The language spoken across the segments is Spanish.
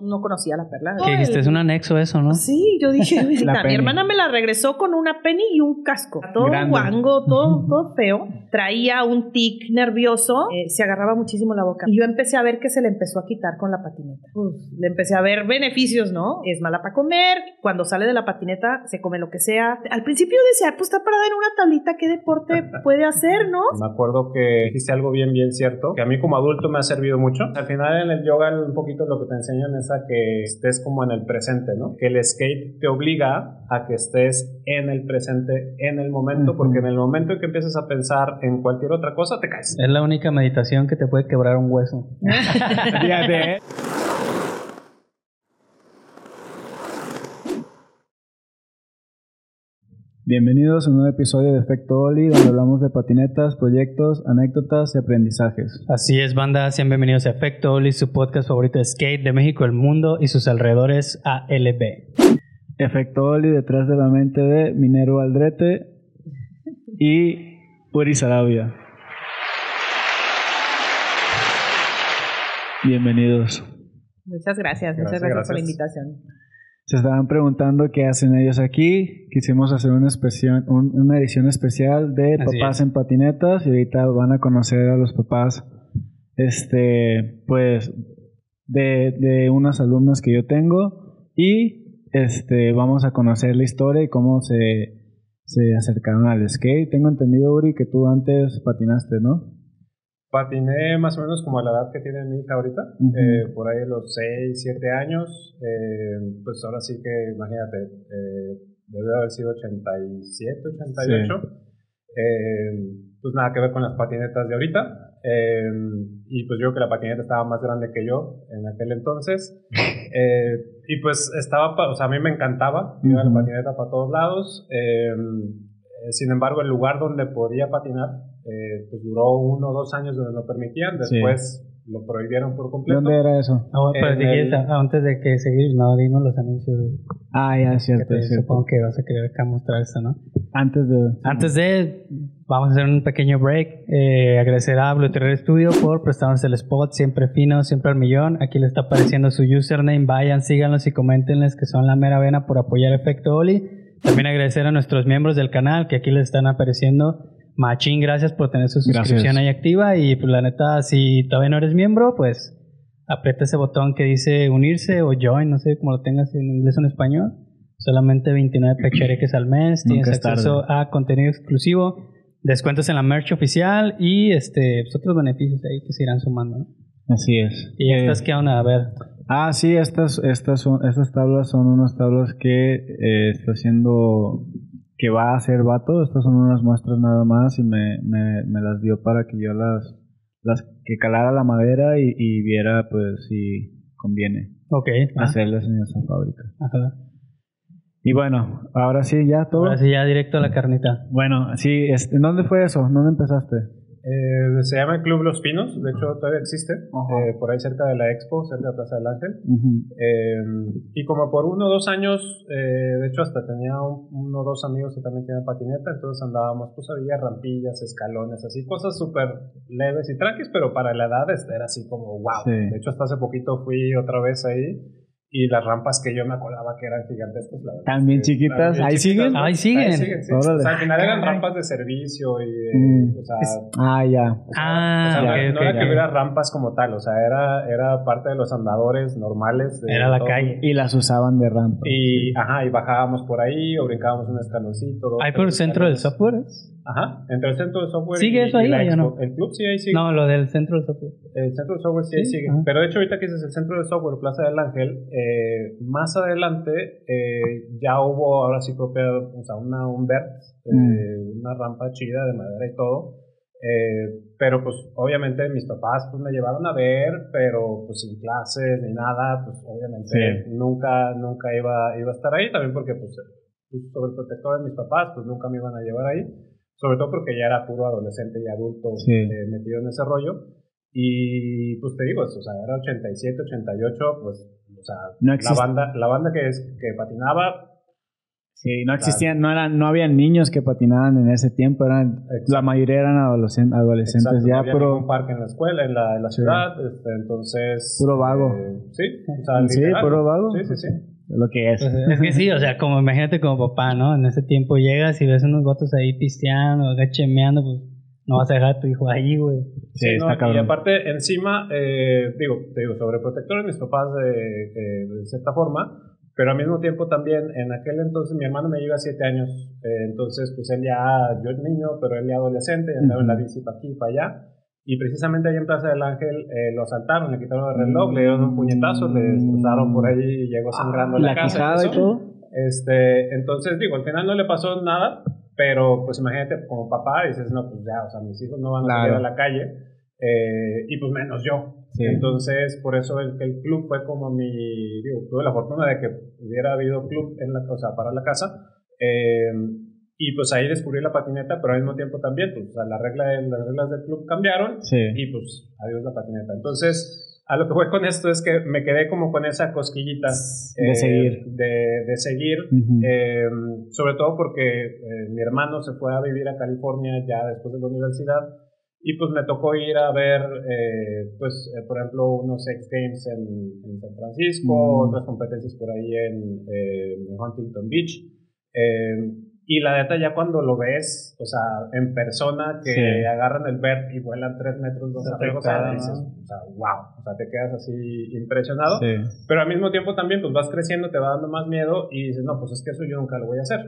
no conocía la perla. Que dijiste, es un anexo eso, ¿no? Sí, yo dije, mi hermana me la regresó con una penny y un casco. Todo Grande. guango, todo, todo feo. Traía un tic nervioso, eh, se agarraba muchísimo la boca. Y yo empecé a ver que se le empezó a quitar con la patineta. Pues, le empecé a ver beneficios, ¿no? Es mala para comer, cuando sale de la patineta se come lo que sea. Al principio yo decía, pues está parada en una tablita, ¿qué deporte puede hacer, no? Me acuerdo que dijiste algo bien, bien cierto, que a mí como adulto me ha servido mucho. Al final en el yoga un poquito lo que te enseñan es a que estés como en el presente, ¿no? Que el skate te obliga a que estés en el presente, en el momento, porque en el momento en que empiezas a pensar en cualquier otra cosa, te caes. Es la única meditación que te puede quebrar un hueso. Fíjate, ¿eh? Bienvenidos a un nuevo episodio de Efecto Oli, donde hablamos de patinetas, proyectos, anécdotas y aprendizajes. Así es, banda. Sean bienvenidos a Efecto Oli, su podcast favorito de skate de México, el mundo y sus alrededores ALB. Efecto Oli detrás de la mente de Minero Aldrete y Uri Sarabia. Bienvenidos. Muchas gracias, muchas Gracias, gracias, por la invitación. Se estaban preguntando qué hacen ellos aquí. Quisimos hacer una, especial- un- una edición especial de Así papás es. en patinetas y ahorita van a conocer a los papás, este, pues, de, de unas alumnas que yo tengo y este, vamos a conocer la historia y cómo se, se acercaron al skate. Tengo entendido, Uri, que tú antes patinaste, ¿no? Patiné más o menos como a la edad que tiene mi hija ahorita, eh, por ahí los 6, 7 años, eh, pues ahora sí que imagínate, eh, debe haber sido 87, 88, eh, pues nada que ver con las patinetas de ahorita, eh, y pues yo que la patineta estaba más grande que yo en aquel entonces, y pues estaba, o sea, a mí me encantaba, iba a la Ujú. patineta para todos lados, sin embargo, el lugar donde podía patinar, eh, pues duró uno o dos años donde lo permitían, Sí. después lo prohibieron por completo. ¿Dónde era eso? Ah, pero En si el- antes de que seguir, no, dimos los anuncios, güey. Ah, ya, es cierto, es cierto. Supongo que vas a querer acá mostrar esto, ¿no? Antes de... Antes de, vamos a hacer un pequeño break. Eh, agradecer a Blue Terror Studio por prestarnos el spot, siempre fino, siempre al millón. Aquí le está apareciendo su username. Vayan, síganlos y coméntenles que son la mera vena por apoyar Efecto Oli. También agradecer a nuestros miembros del canal que aquí les están apareciendo. Machín, gracias por tener su suscripción Gracias. ahí activa. Y pues la neta, si todavía no eres miembro, pues aprieta ese botón que dice unirse o join, no sé cómo lo tengas en inglés o en español. Solamente 29 pechereques al mes. Nunca Tienes es acceso a contenido exclusivo, descuentos en la merch oficial y este pues, otros beneficios ahí que se irán sumando. ¿no? Así es. Y Eh, estas, ¿qué onda? A ver. Ah, sí, estas, estas, son, estas tablas son unas tablas que eh, está haciendo, que va a hacer Vato. Estas son unas muestras nada más y me, me, me las dio para que yo las, las que calara la madera y, y viera pues si conviene Ok. ah, hacerlas en esa fábrica. ajá. Y bueno, ahora sí, ya todo. Ahora sí, ya directo a la carnita. Bueno, sí, este, ¿dónde fue eso? ¿Dónde empezaste? Eh, se llama el Club Los Pinos, de hecho todavía existe, eh, por ahí cerca de la Expo, cerca de Plaza del Ángel. Ujú. Eh, y como por uno o dos años, eh, de hecho hasta tenía un- uno o dos amigos que también tenían patineta, entonces andábamos, pues había rampillas, escalones, así, cosas súper leves y tranquis, pero para la edad este, era así como wow. Sí. De hecho hasta hace poquito fui otra vez ahí y las rampas que yo me acordaba que eran gigantescas, la verdad. También chiquitas, ahí siguen. ¿no? Ahí siguen. sí. O sea, al final eran rampas de servicio y de, Mm. o sea, Ah, ya. o sea, Ah, o sea, no- era que hubiera rampas como tal, o sea, era, era parte de los andadores normales. De Era la todo. calle. Y las usaban de rampa. Y, ajá, y bajábamos por ahí o brincábamos un escaloncito. dos, ¿Hay por el centro del software? Ajá, entre el centro del software ¿Sigue y, eso ahí y la o no? El club sí, ahí sigue. No, lo del centro del software. El centro del software sí, ahí Sí, sigue. Pero de hecho, ahorita que dices el centro del software, Plaza del Ángel, eh, más adelante eh, ya hubo ahora sí propia, o sea, una, un vert, eh, Mm. una rampa chida de madera y todo. Eh, pero pues obviamente mis papás pues me llevaron a ver, pero pues sin clases ni nada, pues obviamente Sí. nunca, nunca iba, iba a estar ahí, también porque pues, pues sobreprotector de mis papás, pues nunca me iban a llevar ahí, sobre todo porque ya era puro adolescente y adulto Sí. eh, metido en ese rollo. Y pues te digo, o sea, era 87, 88, pues, o sea, No la banda, la banda que, es, que patinaba, Sí, no existían, no eran, no había niños que patinaban en ese tiempo, eran, la mayoría eran adolescentes, adolescentes Exacto, ya, no había pero ningún parque en la escuela, en la, en la ciudad, este, entonces... Puro vago. eh, sí, o sea, Sí, literal. puro vago. Sí, sí, sí. Lo que es. Es que sí, o sea, como imagínate como papá, ¿no? En ese tiempo llegas y ves unos votos ahí pisteando, acá chemeando, pues no vas a dejar a tu hijo ahí, güey. Sí, ¿no? está Y cabrón. aparte, encima, eh, digo, te digo, sobreprotectores mis papás de, de- de cierta forma, pero al mismo tiempo también, en aquel entonces mi hermano me lleva siete años, eh, entonces pues él ya, yo el niño, pero él ya adolescente, andaba en la bici para aquí y para allá, y precisamente ahí en Plaza del Ángel eh, lo asaltaron, le quitaron el reloj, le dieron un puñetazo, le destrozaron por ahí y llegó sangrando a la, La casa. y todo. Este, entonces digo, al final no le pasó nada, pero pues imagínate como papá dices, no, pues ya, o sea, mis hijos no van a Claro. salir a la calle, eh, y pues menos yo. Sí. Entonces, por eso el, el club fue como mi, digo, tuve la fortuna de que hubiera habido club en la, o sea, para la casa, eh, y pues ahí descubrí la patineta, pero al mismo tiempo también, pues, o sea, la regla de- las reglas del club cambiaron, Sí. y pues adiós la patineta. Entonces, a lo que voy con esto es que me quedé como con esa cosquillita De seguir. De, de seguir, Ujú. eh, sobre todo porque eh, mi hermano se fue a vivir a California ya después de la universidad y pues me tocó ir a ver, eh, pues, eh, por ejemplo, unos X Games en, en San Francisco, Mm. otras competencias por ahí en, eh, en Huntington Beach. Y la neta, ya cuando lo ves, o sea, en persona, que Sí. agarran el vert y vuelan tres metros dos Se te arriba, o sea, dices, o sea, wow, o sea, te quedas así impresionado. Sí. Pero al mismo tiempo también, pues vas creciendo, te va dando más miedo y dices, no, pues es que eso yo nunca lo voy a hacer.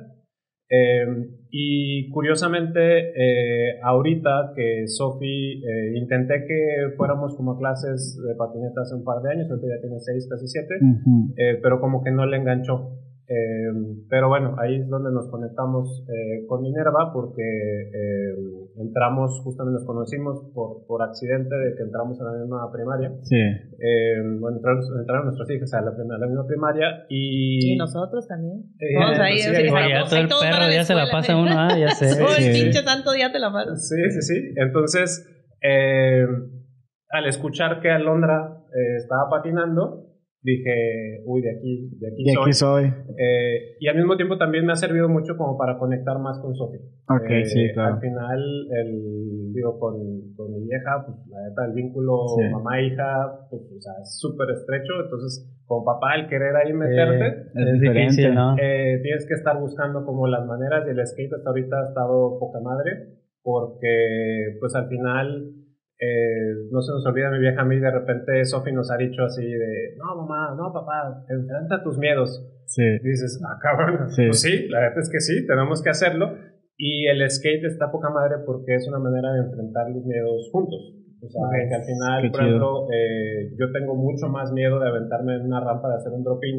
Eh, y curiosamente, eh, ahorita que Sofi, eh, intenté que fuéramos como a clases de patineta hace un par de años, ahorita ya tiene seis, casi siete, Ujú. eh, pero como que no le enganchó. Eh, pero bueno, ahí es donde nos conectamos eh, con Minerva porque eh, entramos, justamente nos conocimos por, por accidente de que entramos en la misma primaria. Sí. Eh, bueno, entraron, entraron nuestros hijos a la, a la misma primaria y... Y nosotros también. Eh, Todos ahí, sí, así, ahí Oye, ya todo ahí el a perro ya se la pasa uno, ah, ya sé. Todo el Sí. pinche santo día te la pasas. Sí, sí, sí. Entonces, eh, al escuchar que Alondra eh, estaba patinando, dije, uy, de aquí, de aquí Y soy. aquí soy. Eh, y al mismo tiempo también me ha servido mucho como para conectar más con Sofi. Ok, Eh, sí, claro. Al final, el, digo, con, con mi vieja, pues la neta, el vínculo Sí. mamá-hija, pues, o sea, es súper estrecho. Entonces, como papá, el querer ahí meterte, Eh, Es difícil, ¿no? tienes que estar buscando como las maneras y el skate hasta ahorita ha estado poca madre porque pues al final eh, no se nos olvida mi vieja a mí de repente Sofi nos ha dicho así de no mamá, no papá, enfrenta tus miedos Sí. y dices, ah cabrón, Sí. pues sí, la verdad es que sí, tenemos que hacerlo. Y el skate está poca madre porque es una manera de enfrentar los miedos juntos. O sea, que al final, por ejemplo, eh, yo tengo mucho más miedo de aventarme en una rampa de hacer un drop-in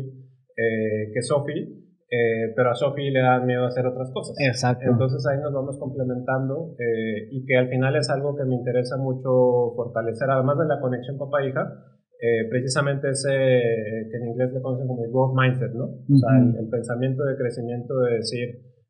eh, que Sofi, eh, pero a Sofi le da miedo hacer otras cosas. Exacto. Entonces ahí nos vamos complementando eh, y que al final es algo que me interesa mucho fortalecer, además de la conexión papá-hija, eh, precisamente ese eh, que en inglés le conocen como el growth mindset, ¿no? O sea, el, el pensamiento de crecimiento de decir,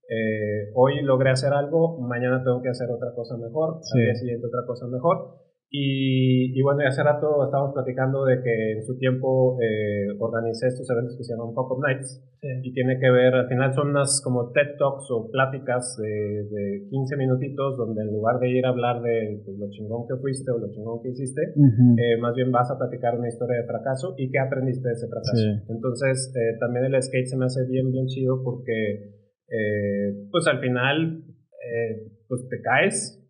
eh, hoy logré hacer algo, mañana tengo que hacer otra cosa mejor, Sí. al día siguiente otra cosa mejor. Y, y bueno, hace rato estábamos platicando de que en su tiempo eh, organicé estos eventos que se llaman Fuck Up Nights y tiene que ver, al final son unas como TED Talks o pláticas de, de 15 minutitos donde en lugar de ir a hablar de pues, lo chingón que fuiste o lo chingón que hiciste, Ujú. eh, más bien vas a platicar una historia de fracaso y qué aprendiste de ese fracaso. Sí. Entonces, eh, también el skate se me hace bien, bien chido porque, eh, pues al final, eh, pues te caes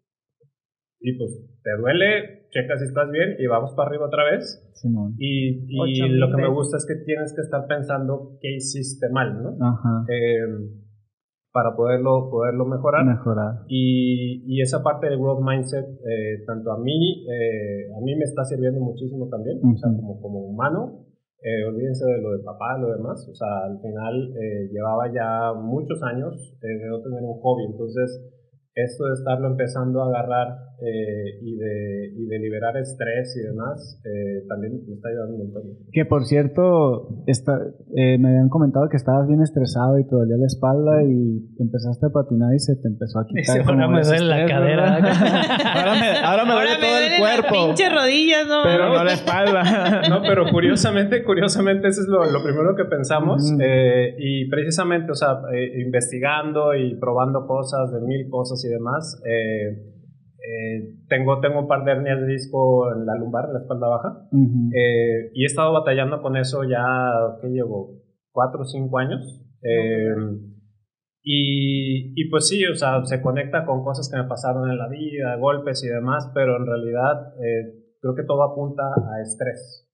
y pues te duele, checas si estás bien y vamos para arriba otra vez. Simón. Y, y lo que me gusta es que tienes que estar pensando qué hiciste mal, ¿no? Ajá. Eh, para poderlo, poderlo mejorar. Mejorar. Y, y esa parte del growth mindset, eh, tanto a mí, eh, a mí me está sirviendo muchísimo también, o sea, como, como humano. Eh, olvídense de lo de papá, lo demás. O sea, al final eh, llevaba ya muchos años eh, de no tener un hobby. Entonces, esto de estarlo empezando a agarrar eh, y, de, y de liberar estrés y demás, eh, también me está ayudando un montón. Que por cierto, está, eh, me habían comentado que estabas bien estresado y te dolía la espalda y empezaste a patinar y se te empezó a quitar. Ese ahora me duele la cadera. ahora me, ahora me duele todo el cuerpo. La pinche rodillas, ¿no? Pero no la espalda. no, pero curiosamente, curiosamente, eso es lo, lo primero que pensamos. y precisamente, o sea, investigando y probando cosas de mil cosas y demás. Eh, eh, tengo, tengo un par de hernias de disco en la lumbar, en la espalda baja, eh, y he estado batallando con eso ya, ¿qué llevo? Cuatro o cinco años. y, y, pues sí, o sea, se conecta con cosas que me pasaron en la vida, golpes y demás, pero en realidad creo que todo apunta a estrés.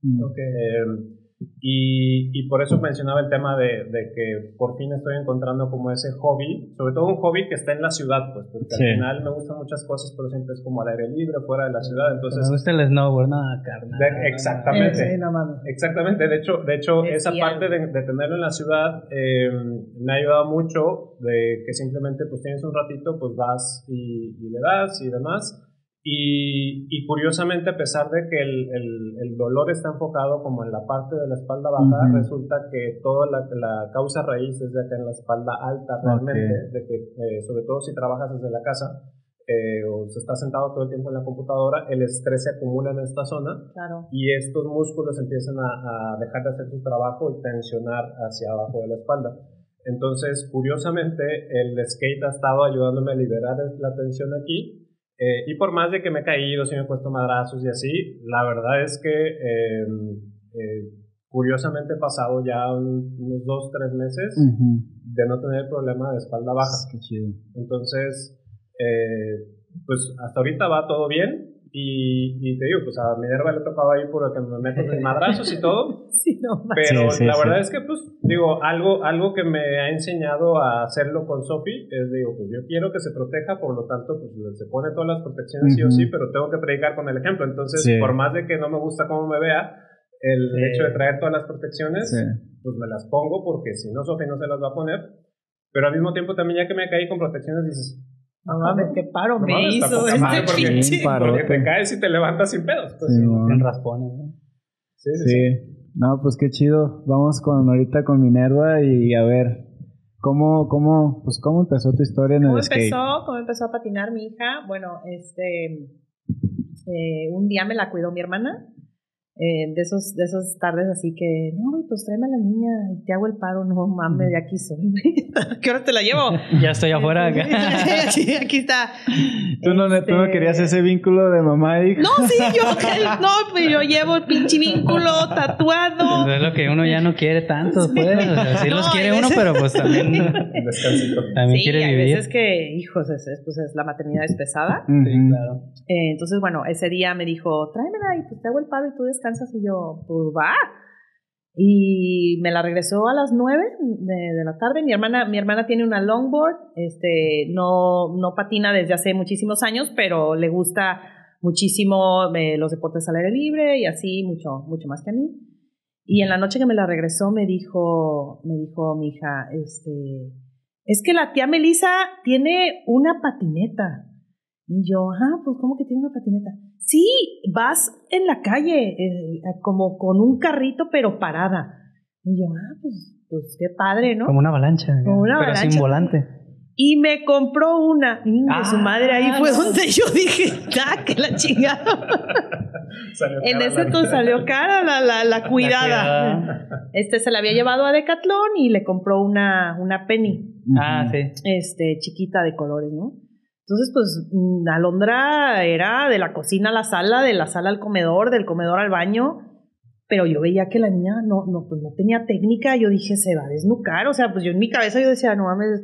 Y, y, por eso mencionaba el tema de, de, que por fin estoy encontrando como ese hobby, sobre todo un hobby que está en la ciudad, pues, porque al final me gustan muchas cosas, pero siempre es como al aire libre, fuera de la ciudad, entonces... Me gusta el snowboard, nada, carnal. exactamente. exactamente, de hecho, de hecho esa parte de, de, tenerlo en la ciudad eh, me ha ayudado mucho, de que simplemente pues tienes un ratito, pues vas y, y le das y demás, y, y, curiosamente, a pesar de que el, el, dolor está enfocado como en la parte de la espalda baja, resulta que toda la, la, causa raíz es de acá en la espalda alta realmente, de que eh, sobre todo si trabajas desde la casa eh, o se está sentado todo el tiempo en la computadora, el estrés se acumula en esta zona y estos músculos empiezan a, a dejar de hacer su trabajo y tensionar hacia abajo de la espalda. Entonces, curiosamente, el skate ha estado ayudándome a liberar la tensión aquí eh, y por más de que me he caído, si me he puesto madrazos y así, la verdad es que em, eh, curiosamente he pasado ya unos dos, tres meses de no tener problema de espalda baja. Qué chido. Entonces, eh, pues hasta ahorita va todo bien. Y, y, te digo, pues a Minerva le tocaba ahí por que me meto en madrazos y todo. sí, no, pero la verdad es que, pues, digo, algo, algo que me ha enseñado a hacerlo con Sophie es, digo, pues yo quiero que se proteja, por lo tanto, pues se pone todas las protecciones sí o sí, pero tengo que predicar con el ejemplo. Entonces, por más de que no me gusta cómo me vea, el hecho de traer todas las protecciones, pues me las pongo porque si no, Sophie no se las va a poner. Pero al mismo tiempo también ya que me caí con protecciones dices, no mames, qué paro me hizo este pinche. Porque te caes y te levantas sin pedos. Pues, sí, en raspones, ¿no? Sí, sí, No, pues qué chido. Vamos con ahorita con Minerva y a ver cómo, cómo, pues cómo empezó tu historia en el skate. Empezó, ¿Cómo empezó a patinar mi hija? Bueno, este, eh, un día me la cuidó mi hermana eh, de esos de esas tardes así que, no, pues tráeme a la niña y te hago el paro, no mames, de aquí soy. ¿Qué hora te la llevo? ya estoy afuera. sí, aquí está. ¿Tú no, ¿Tú no, querías este ese vínculo de mamá y hija? No, sí, yo, no, pues yo llevo el pinche vínculo tatuado. Pues es lo que uno ya no quiere tanto, pues. O sea, sí los quiere uno, pero pues también, también sí, quiere hay vivir. veces que, hijos, es, pues es, la maternidad es pesada. Sí, claro. Eh, entonces, bueno, ese día me dijo, tráemela y pues te hago el paro y tú descansas y yo, pues va. Y me la regresó a las nueve de, la tarde. Mi hermana, mi hermana tiene una longboard, este, no, no patina desde hace muchísimos años, pero le gusta muchísimo eh, los deportes al aire libre y así, mucho, mucho más que a mí. Y en la noche que me la regresó me dijo, me dijo mi hija, este, es que la tía Melissa tiene una patineta. Y yo, ah, pues ¿cómo que tiene una patineta? Sí, vas en la calle, eh, como con un carrito, pero parada. Y yo, ah, pues, pues qué padre, ¿no? Como una avalancha. Como una pero avalancha. sin volante. Y me compró una. Y de su Ah, madre ahí fue donde yo dije, ah, que la chingada. Salió en ese entonces salió cara la, la, la cuidada. cuidada. Este se la había llevado a Decathlon y le compró una, una penny, Ah, sí. este, chiquita de colores, ¿no? Entonces, pues, mm, Alondra era de la cocina a la sala, de la sala al comedor, del comedor al baño, pero yo veía que la niña no, no, pues no tenía técnica, yo dije, se va a desnucar, o sea, pues yo en mi cabeza yo decía, no mames,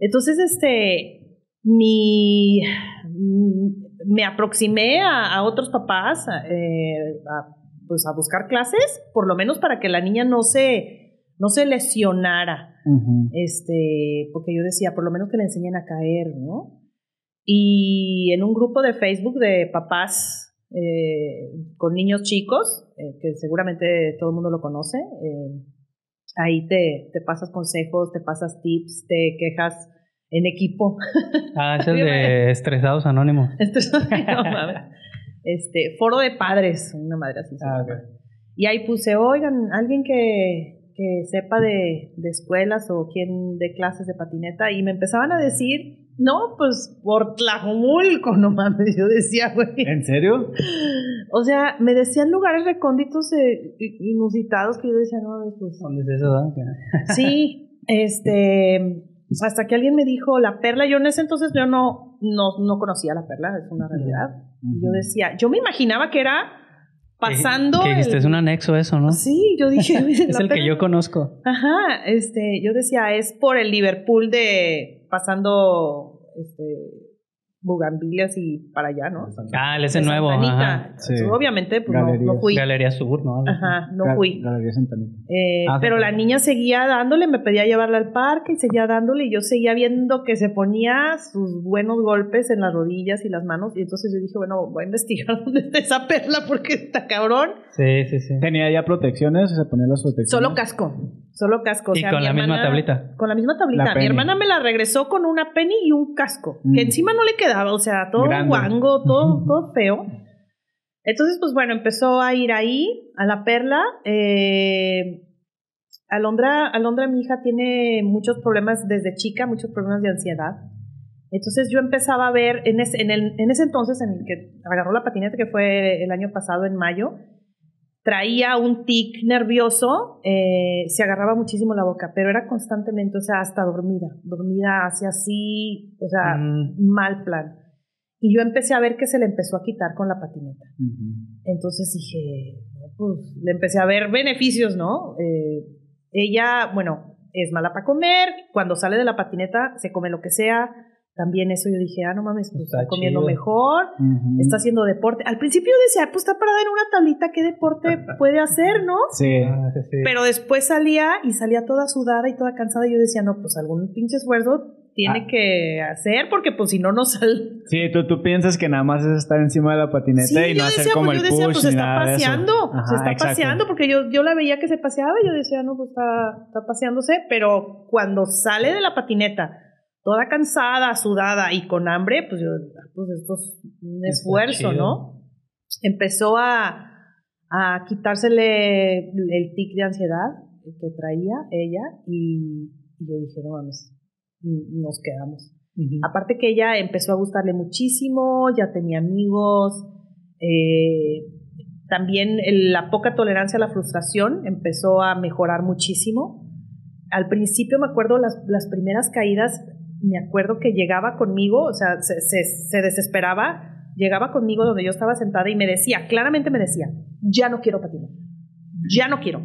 entonces, este, mi, mm, me aproximé a, a otros papás, eh, a, pues a buscar clases, por lo menos para que la niña no se, no se lesionara este, porque yo decía, por lo menos que le enseñen a caer, ¿no? Y en un grupo de Facebook de papás eh, con niños chicos, eh, que seguramente todo el mundo lo conoce, eh, ahí te, te pasas consejos, te pasas tips, te quejas en equipo. Ah, es el de Estresados Anónimos. no, mames. Este, foro de padres, una madre así. Ah. Y ahí puse, oigan, alguien que, que sepa de, de escuelas o quien de clases de patineta. Y me empezaban a decir, no, pues por Tlajomulco, no mames. Yo decía, güey. ¿En serio? O sea, me decían lugares recónditos eh, inusitados que yo decía, no, pues. ¿Dónde es eso? ah? Sí, este. Hasta que alguien me dijo la perla, yo en ese entonces yo no, no, no conocía la perla, es una realidad. Yo decía, yo me imaginaba que era pasando. Que dijiste, el- es un anexo eso, ¿no? Sí, yo dije. Es el que yo conozco. Ajá, este, yo decía, es por el Liverpool de pasando este Bugambilias y para allá, ¿no? Ah, el ese De nuevo. Ajá. Sí. Obviamente, pues no, fui. Galería Sur, ¿no? Ajá, no Gal- fui. Galería Santanita. Eh, Ah, pero sí. la niña seguía dándole, me pedía llevarla al parque y seguía dándole y yo seguía viendo que se ponía sus buenos golpes en las rodillas y las manos y entonces yo dije, bueno, voy a investigar dónde está esa perla porque está cabrón. Sí, sí, sí. ¿Tenía ya protecciones? ¿Se ponía las protecciones? Solo casco, solo casco. O Y con mi la misma hermana- tablita. Con la misma tablita. La Mi penny. hermana me la regresó con una penny y un casco, Mm. que encima no le quedaba, o sea, todo Grande. guango, todo, todo feo. Entonces, pues bueno, empezó a ir ahí, a la perla. Eh, Alondra, Alondra, mi hija, tiene muchos problemas desde chica, muchos problemas de ansiedad. Entonces yo empezaba a ver, en ese, en, el- en ese entonces en el que agarró la patineta, que fue el año pasado, en mayo, traía un tic nervioso, eh, se agarraba muchísimo la boca, pero era constantemente, o sea, hasta dormida, dormida, hacia así, o sea, Mm. mal plan. Y yo empecé a ver que se le empezó a quitar con la patineta. Entonces dije, pues le empecé a ver beneficios, ¿no? Eh, ella, bueno, es mala para comer, cuando sale de la patineta se come lo que sea. También eso yo dije, ah, no mames, pues está, Está comiendo chido. mejor, está haciendo deporte. Al principio yo decía, pues está parada en una tablita, ¿qué deporte puede hacer, no? Sí. Ah, sí, sí. Pero después salía y salía toda sudada y toda cansada y yo decía, no, pues algún pinche esfuerzo tiene Ah. que hacer porque pues si no, no sale. Sí, tú, tú piensas que nada más es estar encima de la patineta Sí, y no yo hacer decía, como pues, el yo decía, push pues ni está nada de eso. paseando, Ajá, se está exacto. paseando, porque yo, yo la veía que se paseaba y yo decía, no, pues está, está paseándose, pero cuando sale de la patineta, toda cansada, sudada y con hambre, pues yo, ah, pues esto es un Está esfuerzo, chido. ¿no? Empezó a, a quitársele el tic de ansiedad que traía ella y, y yo dije, no mames, nos quedamos. Aparte que ella empezó a gustarle muchísimo, ya tenía amigos, eh, también la poca tolerancia a la frustración empezó a mejorar muchísimo. Al principio me acuerdo las, las primeras caídas, me acuerdo que llegaba conmigo, o sea, se, se- se desesperaba, llegaba conmigo donde yo estaba sentada y me decía, claramente me decía, ya no quiero patinar, ya no quiero.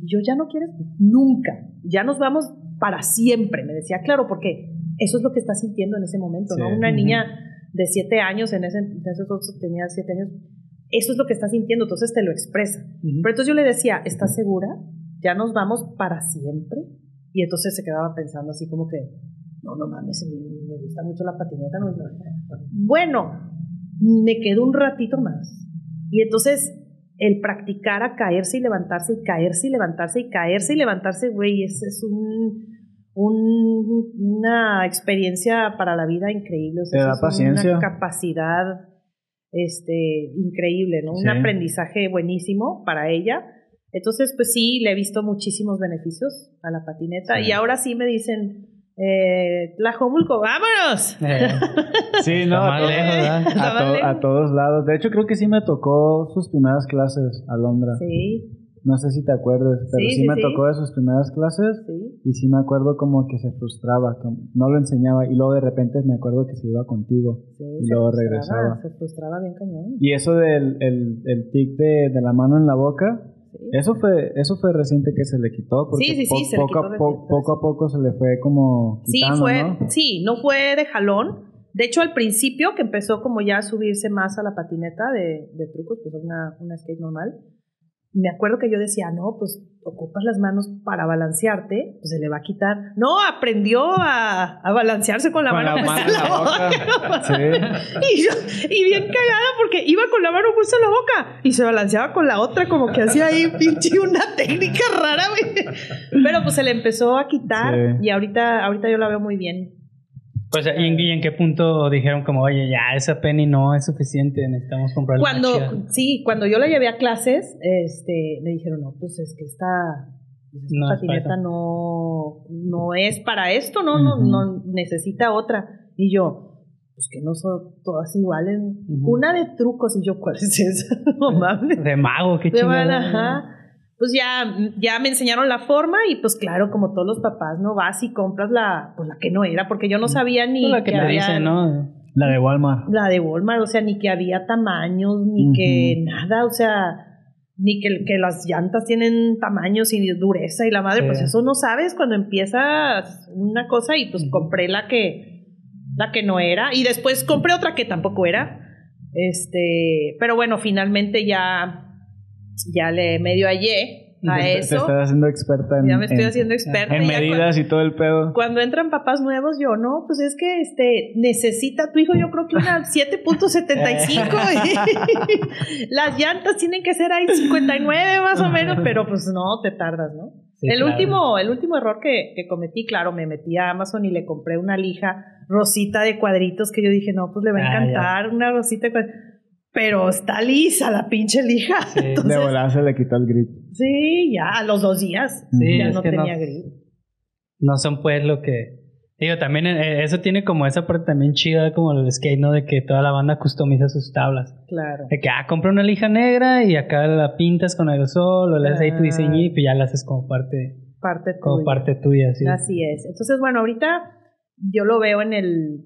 Y yo, ¿ya no quieres? Nunca, ya nos vamos para siempre, me decía, claro, porque eso es lo que está sintiendo en ese momento, ¿no? Una niña de siete años, en ese en ese entonces tenía siete años, eso es lo que está sintiendo, entonces te lo expresa. Ujú. Pero entonces yo le decía, ¿estás segura? ¿Ya nos vamos para siempre? Y entonces se quedaba pensando así como que, no, no mames, me, me gusta mucho la patineta. no, no". Bueno, me quedo un ratito más. Y entonces el practicar a caerse y levantarse y caerse y levantarse y caerse y levantarse, güey, ese es un, un- una experiencia para la vida increíble. O sea, Te da es paciencia. Una capacidad este, increíble, ¿no? Un Sí. aprendizaje buenísimo para ella. Entonces, pues sí, le he visto muchísimos beneficios a la patineta Sí. y ahora sí me dicen, eh, Tlajomulco, vámonos. Eh, Sí, no, a, to- lejos, ¿verdad? Está a, to- todos lados. De hecho, creo que sí me tocó sus primeras clases, Alondra. Sí, No sé si te acuerdas, pero Sí, sí, sí, me sí. tocó de sus primeras clases sí. y sí me acuerdo como que se frustraba, que no lo enseñaba y luego de repente me acuerdo que se iba contigo. sí Y luego regresaba. Se frustraba bien cañón. Y eso del el, el tic de, de la mano en la boca. Eso fue eso fue reciente que se le quitó porque Sí, sí, sí, po- poco, quitó a po- poco a poco se le fue como Sí, quitando, fue, ¿no? sí, no fue de jalón. De hecho, al principio, que empezó como ya a subirse más a la patineta de, de trucos, pues una, una skate normal, me acuerdo que yo decía, no, pues ocupas las manos para balancearte, pues se le va a quitar. No, aprendió a, a balancearse con la Con mano la puesta mano en la boca. Sí. Y, yo, y bien cagada porque iba con la mano puesta en la boca y se balanceaba con la otra, como que hacía ahí pinche una técnica rara. Pero pues se le empezó a quitar Sí. y ahorita, ahorita yo la veo muy bien. Pues, ¿y en, y en qué punto dijeron como, oye, ya esa penny no es suficiente, necesitamos chida"? Cuando, sí, cuando yo la llevé a clases, este, me dijeron, no, pues es que esta, pues esta No es patineta eso. no, no es para esto, no, no, Ujú. no necesita otra. Y yo, pues que no son todas iguales. Ujú. Una de trucos, y yo, ¿cuál es esa? no mames. De mago, qué De chingada. ajá. Pues ya, ya me enseñaron la forma y pues claro, como todos los papás, ¿no? Vas y compras la, pues la que no era, porque yo no sabía ni Pues la que había- dicen, ¿no? La de Walmart. la de Walmart, o sea, ni que había tamaños, ni que nada, o sea, ni que, que las llantas tienen tamaños y dureza y la madre, Sí. pues eso no sabes cuando empiezas una cosa y pues compré la que, la que no era y después compré otra que tampoco era, este, pero bueno, finalmente ya, ya le medio hallé a Te- Te eso, estás haciendo experta en, ya me estoy en- haciendo experta. en y ya cuando- medidas y todo el pedo. cuando entran papás nuevos, yo no, pues es que este necesita tu hijo, yo creo que una 7.75 y las llantas tienen que ser ahí 59 más o menos, pero pues no, te tardas, ¿no? Sí, el claro. último, el último error que, que cometí, claro, me metí a Amazon y le compré una lija rosita de cuadritos que yo dije, no, pues le va a Ah, encantar una rosita de cuadritos. Pero está lisa la pinche lija. Sí, de volada se le quitó el grip. sí, ya a los dos días Sí, ya no tenía grip. No son pues lo que... Digo, también eh, eso tiene como esa parte también chida como el skate, ¿no? De que toda la banda customiza sus tablas. Claro. De que, ah, compra una lija negra y acá la pintas con aerosol o le haces ahí tu Ah. diseñito y ya la haces como parte, Parte como tuya. parte tuya, sí. Así es. Entonces, bueno, ahorita yo lo veo en el,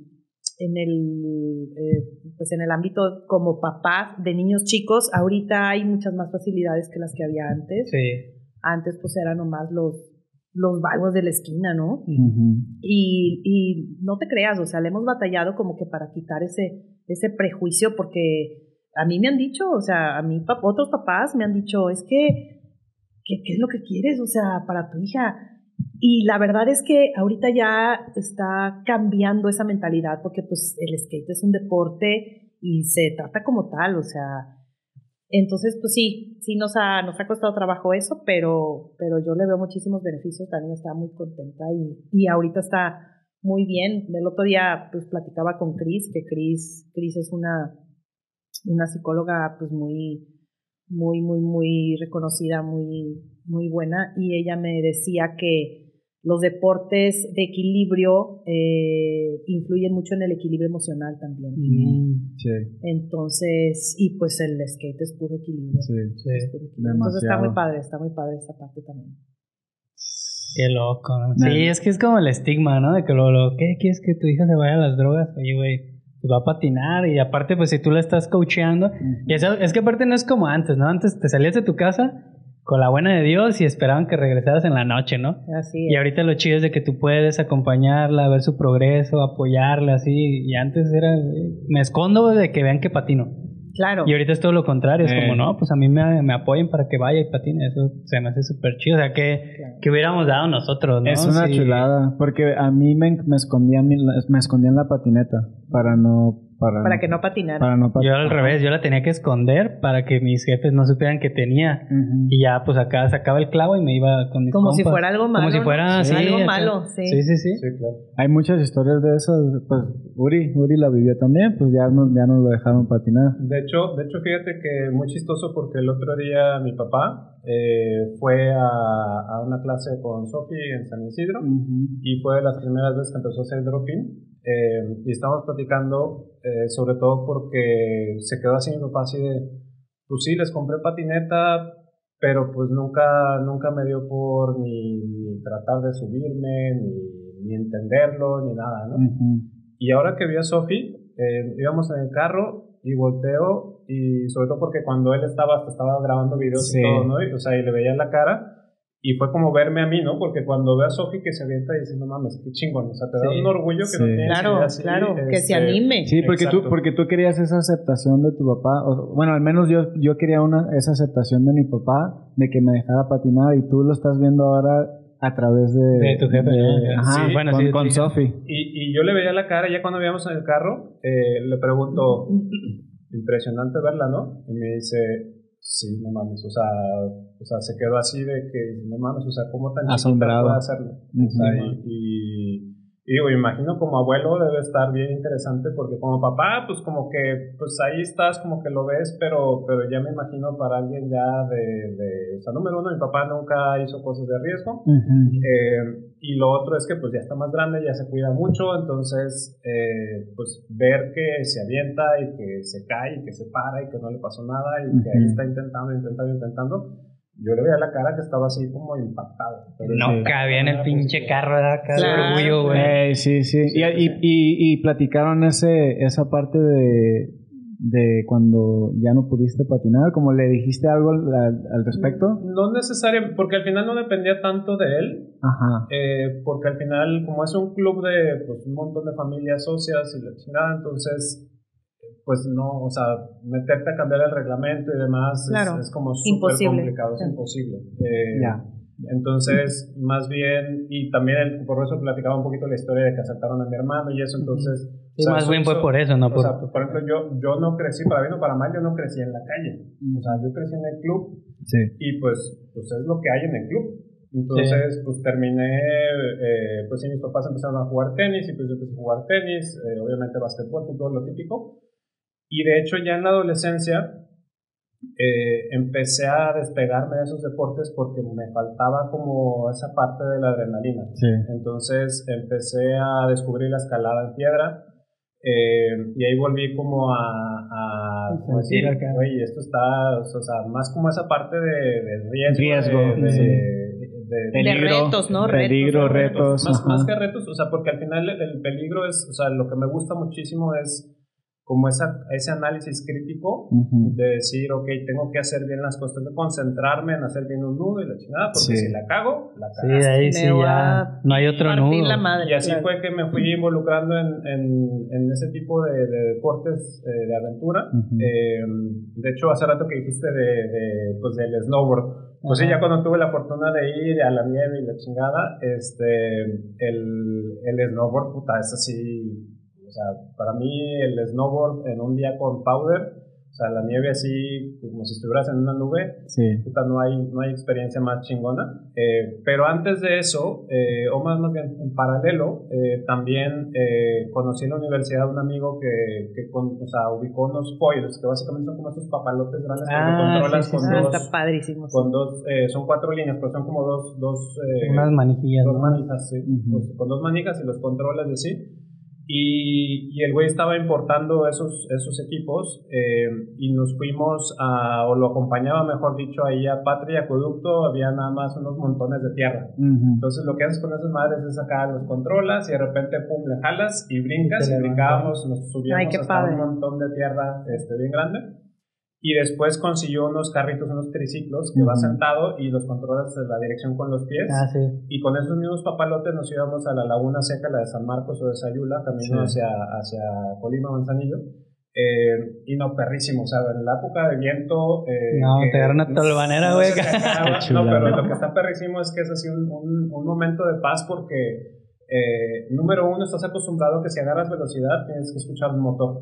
en el, eh, pues en el ámbito como papás de niños chicos. Ahorita hay muchas más facilidades que las que había antes. Sí. Antes, pues eran nomás los, los vagos de la esquina, ¿no? Y, y no te creas, o sea, le hemos batallado como que para quitar ese, ese prejuicio, porque a mí me han dicho, o sea, a mí pap- otros papás me han dicho, es que, ¿qué, ¿qué es lo que quieres? O sea, para tu hija. Y la verdad es que ahorita ya está cambiando esa mentalidad, porque pues el skate es un deporte y se trata como tal, o sea, entonces, pues sí, sí nos ha, nos ha costado trabajo eso, pero, pero yo le veo muchísimos beneficios. También está muy contenta y, y ahorita está muy bien. El otro día, pues platicaba con Cris, que Cris, Cris es una, una psicóloga, pues muy, muy, muy, muy reconocida, muy, muy buena. Y ella me decía que los deportes de equilibrio eh, influyen mucho en el equilibrio emocional también. Mm, Sí, Entonces, y pues el skate es puro equilibrio. sí. sí. Es puro equilibrio. Entonces está muy padre, está muy padre esa parte también. Qué loco, ¿no? Sí, es que es como el estigma, ¿no? De que lo, lo ¿qué quieres que tu hija se vaya a las drogas? Oye, güey, pues va a patinar y aparte, pues si tú la estás coacheando, y eso, es que aparte no es como antes, ¿no? Antes te salías de tu casa con la buena de Dios y esperaban que regresaras en la noche, ¿no? Así Y ahorita lo chido es de que tú puedes acompañarla, ver su progreso, apoyarla, así. Y antes era, eh, me escondo de que vean que patino. Claro. Y ahorita es todo lo contrario, es Eh. como, no, pues a mí me, me apoyen para que vaya y patine. Eso se me hace súper chido. O sea, que, Claro. que hubiéramos dado nosotros, ¿no? Es una Sí. chulada, porque a mí me, me escondían mi- me escondían la patineta para no para, Para que no patinara. para no Yo al revés, yo la tenía que esconder para que mis jefes no supieran que tenía. Ujú. Y ya, pues acá sacaba el clavo y me iba con mis Como si compas. fuera algo malo. Como si ¿no? fuera, sí, Algo acá. malo, sí. Sí, sí, sí. Sí, claro. Hay muchas historias de esas, pues Uri, Uri la vivió también, pues ya no, ya no lo dejaron patinar. De hecho, de hecho, fíjate que muy chistoso porque el otro día mi papá eh, fue a, a una clase con Sofi en San Isidro y fue de las primeras veces que empezó a hacer dropping. Eh, y estábamos platicando eh, sobre todo porque se quedó así mi papá así de, pues sí, les compré patineta, pero pues nunca, nunca me dio por ni, ni tratar de subirme, ni, ni entenderlo, ni nada, ¿no? Ujú. Y ahora que vi a Sofi, eh, íbamos en el carro y volteo y sobre todo porque cuando él estaba, hasta estaba grabando videos Sí. y todo, ¿no? Y, o sea, y le veía la cara y fue como verme a mí, ¿no? Porque cuando ve a Sofi que se avienta y dice, no mames, qué chingón, o sea, te da Sí. un orgullo que Sí. no tienes Claro, así, claro, que se este, anime. Sí, porque tú, porque tú querías esa aceptación de tu papá. o- bueno, al menos yo, yo quería una, esa aceptación de mi papá, de que me dejara patinar, y tú lo estás viendo ahora a través de, De tu jefe, ajá, Sí, bueno, con, sí, con. Sofi. Y, y yo le veía la cara, ya cuando íbamos en el carro, eh, le pregunto, impresionante verla, ¿no? Y me dice, sí, no mames, o sea, o sea, se quedó así de que, no mames, o sea, ¿cómo tan Asombrado. puede hacerlo? O sea, y, Y digo, imagino como abuelo debe estar bien interesante porque como papá, pues como que, pues ahí estás, como que lo ves, pero, pero ya me imagino para alguien ya de, de o sea, número uno, mi papá nunca hizo cosas de riesgo. eh, y lo otro es que pues ya está más grande, ya se cuida mucho, entonces, eh, pues ver que se avienta y que se cae y que se para y que no le pasó nada y que ahí está intentando, intentando, intentando yo le veía la cara que estaba así como impactado. no cabía en el pinche carro, ¿verdad? Claro. orgullo, güey. sí, sí. Y, y, y, y platicaron ese, esa parte de, de cuando ya no pudiste patinar, como le dijiste algo al, al respecto. No necesariamente, porque al final no dependía tanto de él, Ajá. eh, porque al final como es un club de pues, un montón de familias socias y la chingada, entonces pues no, o sea, meterte a cambiar el reglamento y demás Claro, es, es como súper complicado, es Sí. imposible. Eh, Ya. Entonces, más bien, y también el- por eso platicaba un poquito la historia de que asaltaron a mi hermano y eso, entonces... Sí, o sea, más eso- bien fue por eso, no o por... sea, por ejemplo, yo, yo no crecí, para bien o para mal, yo no crecí en la calle. O sea, yo crecí en el club Sí. y pues, pues es lo que hay en el club. Entonces, pues terminé, eh, pues sí, mis papás empezaron a jugar tenis y pues yo empecé a jugar tenis, eh, obviamente básquetbol, fútbol, lo típico. Y de hecho ya en la adolescencia eh, empecé a despegarme de esos deportes porque me faltaba como esa parte de la adrenalina. Sí. Entonces empecé a descubrir la escalada en piedra eh, y ahí volví como a, a como decir, oye, esto está, o sea, más como esa parte de, de riesgo, Riesgo, de, de- sí. de- Peligro, retos, ¿no? Peligro, Retos, retos. más, más que retos, o sea, porque al final el, el peligro es, o sea, lo que me gusta muchísimo es como esa, ese análisis crítico Ujú. de decir, ok, tengo que hacer bien las cosas, tengo que concentrarme en hacer bien un nudo y la chingada, porque Sí. si la cago, la Sí, cago. de ahí Me sí ya no hay otro nudo. la madre. Y así claro. fue que me fui involucrando en, en, en ese tipo de, de deportes eh, de aventura. Ujú. Eh, de hecho, hace rato que dijiste de, de, pues, del snowboard. Pues sí, ya cuando tuve la fortuna de ir a la nieve y la chingada, este, el, el snowboard, puta, es así. Sea, para mí el snowboard en un día con powder, o sea, la nieve así, como si estuvieras en una nube, Sí. puta, no hay, no hay experiencia más chingona. Eh, pero antes de eso, eh, o más, más bien en paralelo, eh, también eh, conocí en la universidad a un amigo que, que con, o sea, ubicó unos foils, que básicamente son como estos papalotes grandes que Ah, controlas sí, sí, con Ah, dos, está padrísimo. con dos eh, son cuatro líneas, pero son como dos, dos, eh, Unas manijillas, dos ¿no? manijas, sí. Ujú. Pues, con dos manijas y los controlas y así. Y, y el güey estaba importando esos, esos equipos eh, y nos fuimos a, o lo acompañaba, mejor dicho, ahí a Patria Acueducto, había nada más unos montones de tierra. Ujú. Entonces lo que haces con esas madres es sacar los controlas y de repente pum, le jalas y brincas Y y, brincábamos, nos subíamos Ay, hasta padre. un montón de tierra este, bien grande. Y después consiguió unos carritos, unos triciclos que vas Ujú. sentado y los controlas en la dirección con los pies. Ah, sí. Y con esos mismos papalotes nos íbamos a la Laguna Seca, la de San Marcos o de Sayula, camino Sí. hacia, hacia Colima, Manzanillo. Eh, y no, perrísimo, o sea, en la época de viento... eh, No, te agarra una no tolvanera, güey. no, chulada. pero lo que está perrísimo es que es así un, un, un momento de paz porque, eh, número uno, estás acostumbrado que si agarras velocidad tienes que escuchar un motor.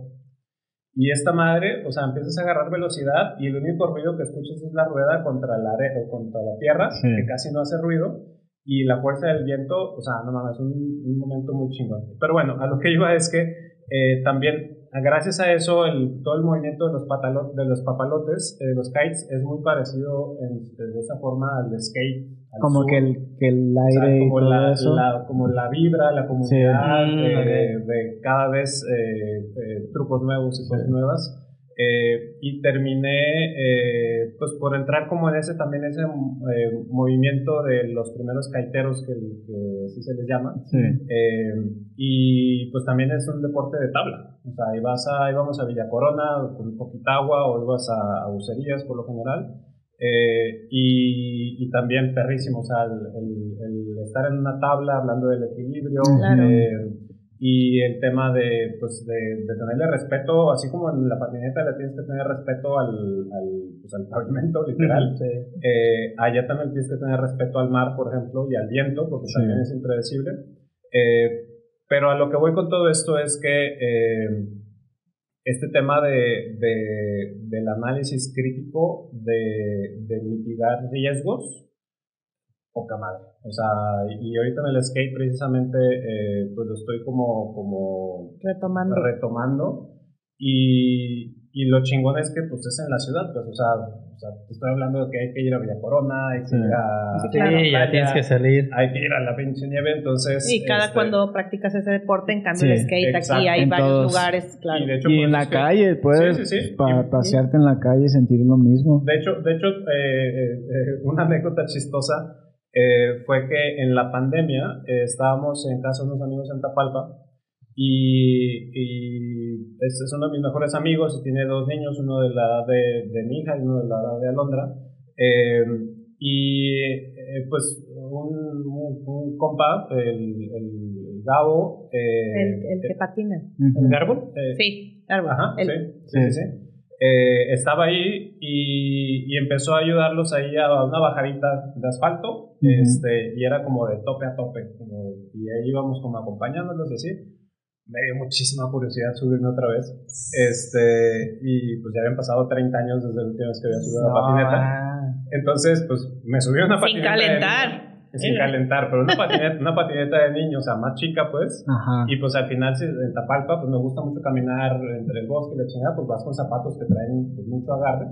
Y esta madre, o sea, empiezas a agarrar velocidad y el único ruido que escuchas es la rueda contra la, are- o contra la tierra, Sí. que casi no hace ruido, y la fuerza del viento, o sea, no mames, un, un momento muy chingón. Pero bueno, a lo que iba es que eh, también, gracias a eso, el, todo el movimiento de los, patalo- de los papalotes, eh, de los kites, es muy parecido en- de esa forma al skate. al Como que el, que el O sea, aire y como, todo la, eso. la- como la vibra, la comunidad, Sí. Mm, de cada vez eh, eh, trucos nuevos y cosas nuevas. Eh, y terminé eh, pues por entrar como en ese también ese eh, movimiento de los primeros caiteros que, que así se les llama Sí. eh, y pues también es un deporte de tabla o sea ibas a, íbamos a Villa Corona con poquita agua o ibas a, a bucerías por lo general eh, y, y también perrísimo, o sea, el, el- el estar en una tabla hablando del equilibrio Claro. Y el tema de, pues, de, de tenerle respeto, así como en la patineta le tienes que tener respeto al, al, pues, al pavimento, literal. Eh, allá también tienes que tener respeto al mar, por ejemplo, y al viento, porque Sí. también es impredecible. Eh, pero a lo que voy con todo esto es que eh, este tema de, de- del análisis crítico, de, de mitigar riesgos, poca madre. O sea, y, ahorita en el skate precisamente, eh, pues lo estoy como, como retomando. retomando. Y, y lo chingón es que pues es en la ciudad, pues, o sea, o sea te estoy hablando de que hay que ir a Villa Corona, hay que ir a... Sí, ya tienes que salir. Hay que ir a la pinche nieve, entonces... Y cada este, cuando practicas ese deporte, en cambio el skate, aquí hay varios lugares, claro. Y, de hecho, y en la calle, puedes para pasearte en la calle y sentir lo mismo. De hecho, de hecho eh, eh, eh una anécdota chistosa eh, fue que en la pandemia estábamos en casa de unos amigos en Tapalpa y, y es, uno de mis mejores amigos y tiene dos niños, uno de la edad de, de mi hija y uno de la edad de Alondra. Eh, y eh, pues un, un, compa, el, el, Gabo. Eh, el, el, que patina. ¿El Garbo? sí, Garbo. Ajá, sí, sí, sí. sí. Estaba ahí y, y, empezó a ayudarlos ahí a una bajadita de asfalto este, y era como de tope a tope como, y ahí íbamos como acompañándolos y así me dio muchísima curiosidad subirme otra vez. Este, y pues ya habían pasado 30 años desde la última vez que había subido la patineta. Entonces, pues me subí a una patineta. Sin calentar. Sin calentar, pero una patineta, una patineta de niño, o sea, más chica, pues. Y pues al final, en Tapalpa, pues me gusta mucho caminar entre el bosque y la chingada, pues vas con zapatos que traen pues, mucho agarre.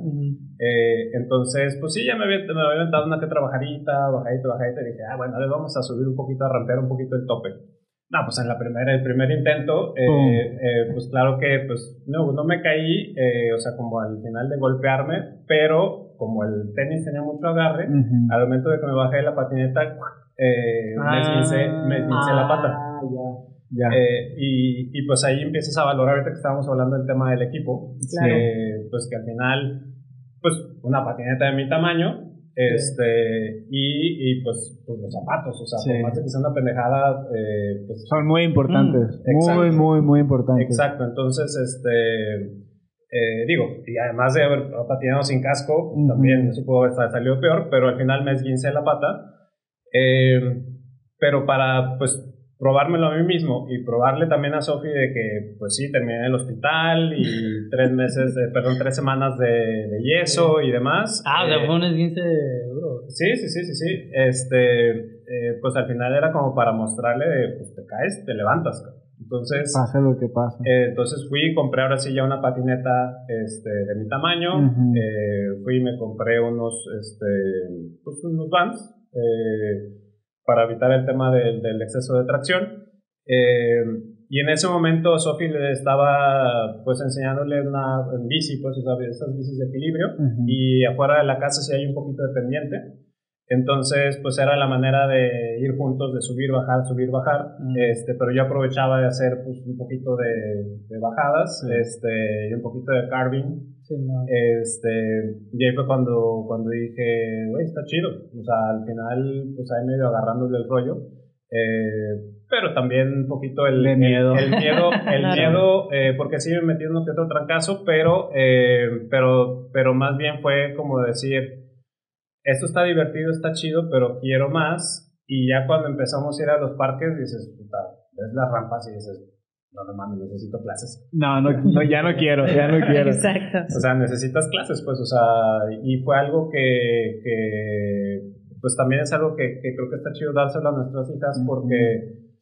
eh, entonces, pues sí, ya me había, me había aventado una que trabajadita, bajadita, bajadita, y dije, ah, bueno, ahora vamos a subir un poquito, a rampear un poquito el tope. No, pues en la primera, el primer intento, eh, eh, pues claro que pues no, no me caí, eh, o sea, como al final de golpearme, pero como el tenis tenía mucho agarre, al momento de que me bajé de la patineta, me ah. me la pata. Ya. y, y, pues ahí empiezas a valorar, ahorita que estábamos hablando del tema del equipo, pues que al final, pues una patineta de mi tamaño, este, y, y pues, pues, los zapatos, o sea, por más de que sea una pendejada, eh, pues. Son muy importantes. Mm, muy, muy, muy importantes. Exacto, entonces, este. Eh, digo, y además de haber patinado sin casco, también eso pudo haber salido peor, pero al final me esguincé la pata. Eh, pero para, pues, probármelo a mí mismo y probarle también a Sofi de que, pues sí, terminé en el hospital y tres meses, de, perdón, tres semanas de, de yeso y demás. Ah, de sea, eh, 15 duro. Sí, sí, sí, sí, sí. Este, eh, pues al final era como para mostrarle de, pues te caes, te levantas. Entonces, pase lo que pasa. Eh, entonces fui y compré ahora sí ya una patineta este, de mi tamaño. eh, fui y me compré unos, este, pues unos vans. Eh, para evitar el tema del exceso de tracción. Eh, y en ese momento Sofi le estaba pues enseñándole una en bici, pues o esas bicis de equilibrio y afuera de la casa sí hay un poquito de pendiente. Entonces, pues era la manera de ir juntos, de subir, bajar, subir, bajar. este, pero yo aprovechaba de hacer pues, un poquito de, bajadas este, y un poquito de carving este, y ahí fue cuando, cuando dije, güey, está chido. O sea, al final, pues ahí medio agarrándole el rollo. Eh, pero también un poquito el, miedo. El, miedo, el miedo eh, porque sí me metí en que otro trancazo, pero, eh, pero, pero más bien fue como decir, esto está divertido, está chido, pero quiero más. Y ya cuando empezamos a ir a los parques, dices, puta, ves las rampas y dices, no, no mames, necesito clases. No, no, no, ya no quiero, ya no quiero. Exacto. O sea, necesitas clases, pues, o sea, y fue algo que, que pues también es algo que, que, creo que está chido dárselo a nuestras hijas porque,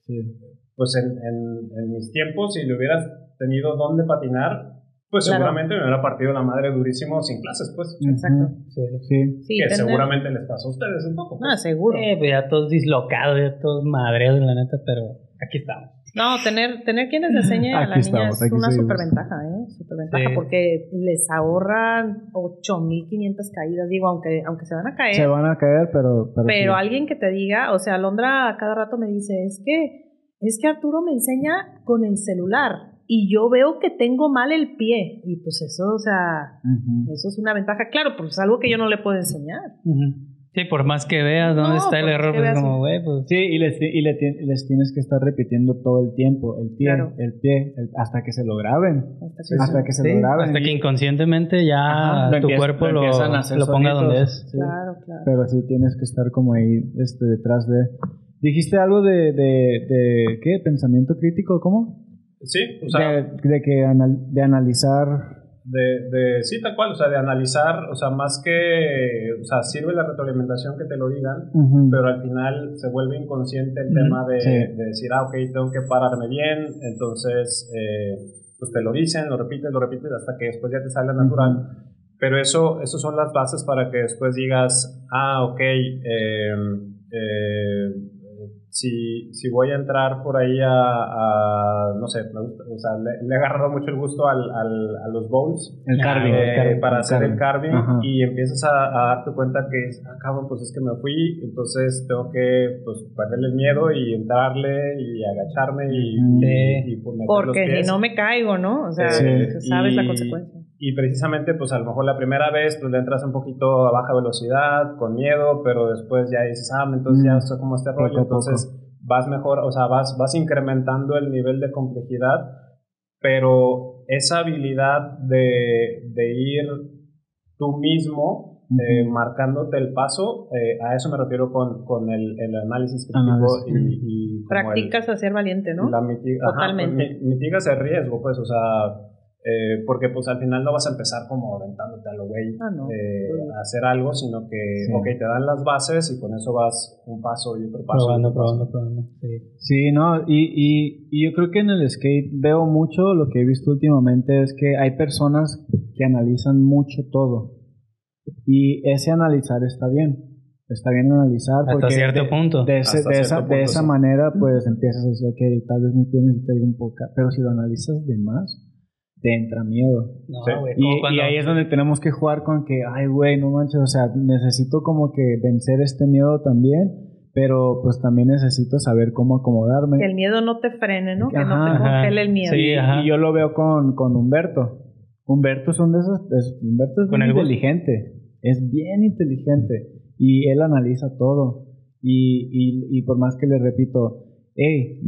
pues, en, en, en, mis tiempos, si le hubieras tenido dónde patinar, pues seguramente me hubiera partido la madre durísimo sin clases, pues. Exacto. Sí, sí. que seguramente les pasó a ustedes un poco. Pues. Ah, seguro. Eh, pues ya todos dislocados, ya todos madreados, la neta, pero aquí estamos. No, tener, tener quien les enseñe a la niña es una superventaja, ¿eh? Superventaja, porque les ahorran 8500 caídas. Digo, aunque, aunque se van a caer. Se van a caer, pero. Pero, alguien que te diga, o sea, Londra cada rato me dice, es que, es que Arturo me enseña con el celular y yo veo que tengo mal el pie. Y pues eso, o sea, eso es una ventaja. Claro, pues es algo que yo no le puedo enseñar. Sí, por más que veas dónde está el error, pues como, güey, pues... Sí, y les, y les, tienes que estar repitiendo todo el tiempo, el pie, el pie, hasta que se lo graben. Hasta que, se lo graben. Hasta que inconscientemente ya tu cuerpo lo, lo, ponga donde es. Claro, claro. Pero sí tienes que estar como ahí, este, detrás de... Dijiste algo de, de, de ¿qué? ¿Pensamiento crítico? ¿Cómo? Sí, o sea... De, de que de analizar de, de, sí, tal cual, o sea, de analizar, o sea, más que, o sea, sirve la retroalimentación que te lo digan, pero al final se vuelve inconsciente el tema de, de, decir, ah, ok, tengo que pararme bien, entonces, eh, pues te lo dicen, lo repites, lo repites, hasta que después ya te sale natural. Pero eso, eso son las bases para que después digas, ah, ok, eh, eh, si, si voy a entrar por ahí a, no sé, me gusta, o sea, le, he agarrado mucho el gusto al, al, a los bowls. El carving. Eh, para hacer el carving y empiezas a, darte cuenta que, ah, cabrón, pues es que me fui, entonces tengo que, pues, perderle el miedo y entrarle y agacharme y, y, pues, Porque si no me caigo, ¿no? O sea, sabes la consecuencia. Y precisamente, pues a lo mejor la primera vez, pues le entras un poquito a baja velocidad, con miedo, pero después ya dices, ah, entonces ya mm. estoy como este rollo, entonces vas mejor, o sea, vas, vas incrementando el nivel de complejidad, pero esa habilidad de, de ir tú mismo eh, marcándote el paso, eh, a eso me refiero con, con el, el análisis crítico y, Practicas a ser valiente, ¿no? La Totalmente. mitigas el riesgo, pues, o sea, eh, porque pues al final no vas a empezar como aventándote a lo güey ah, eh, a hacer algo, sino que, ok, te dan las bases y con eso vas un paso y otro paso. Probando, probando, probando. Sí, sí no, y, y, y, yo creo que en el skate veo mucho, lo que he visto últimamente es que hay personas que analizan mucho todo. Y ese analizar está bien. Está bien analizar. Hasta porque cierto de, punto. De, esa, de esa manera, pues empiezas a decir, ok, tal vez mi pie necesita ir un poco. Pero si lo analizas de más, te entra miedo. y, ahí es donde tenemos que jugar con que, ay, güey, no manches, o sea, necesito como que vencer este miedo también, pero pues también necesito saber cómo acomodarme. Que el miedo no te frene, ¿no? que no te congele el miedo. Sí, y yo lo veo con, con Humberto. Humberto es un de esos, es, Humberto es muy inteligente, es bien inteligente y él analiza todo. Y, y, y por más que le repito,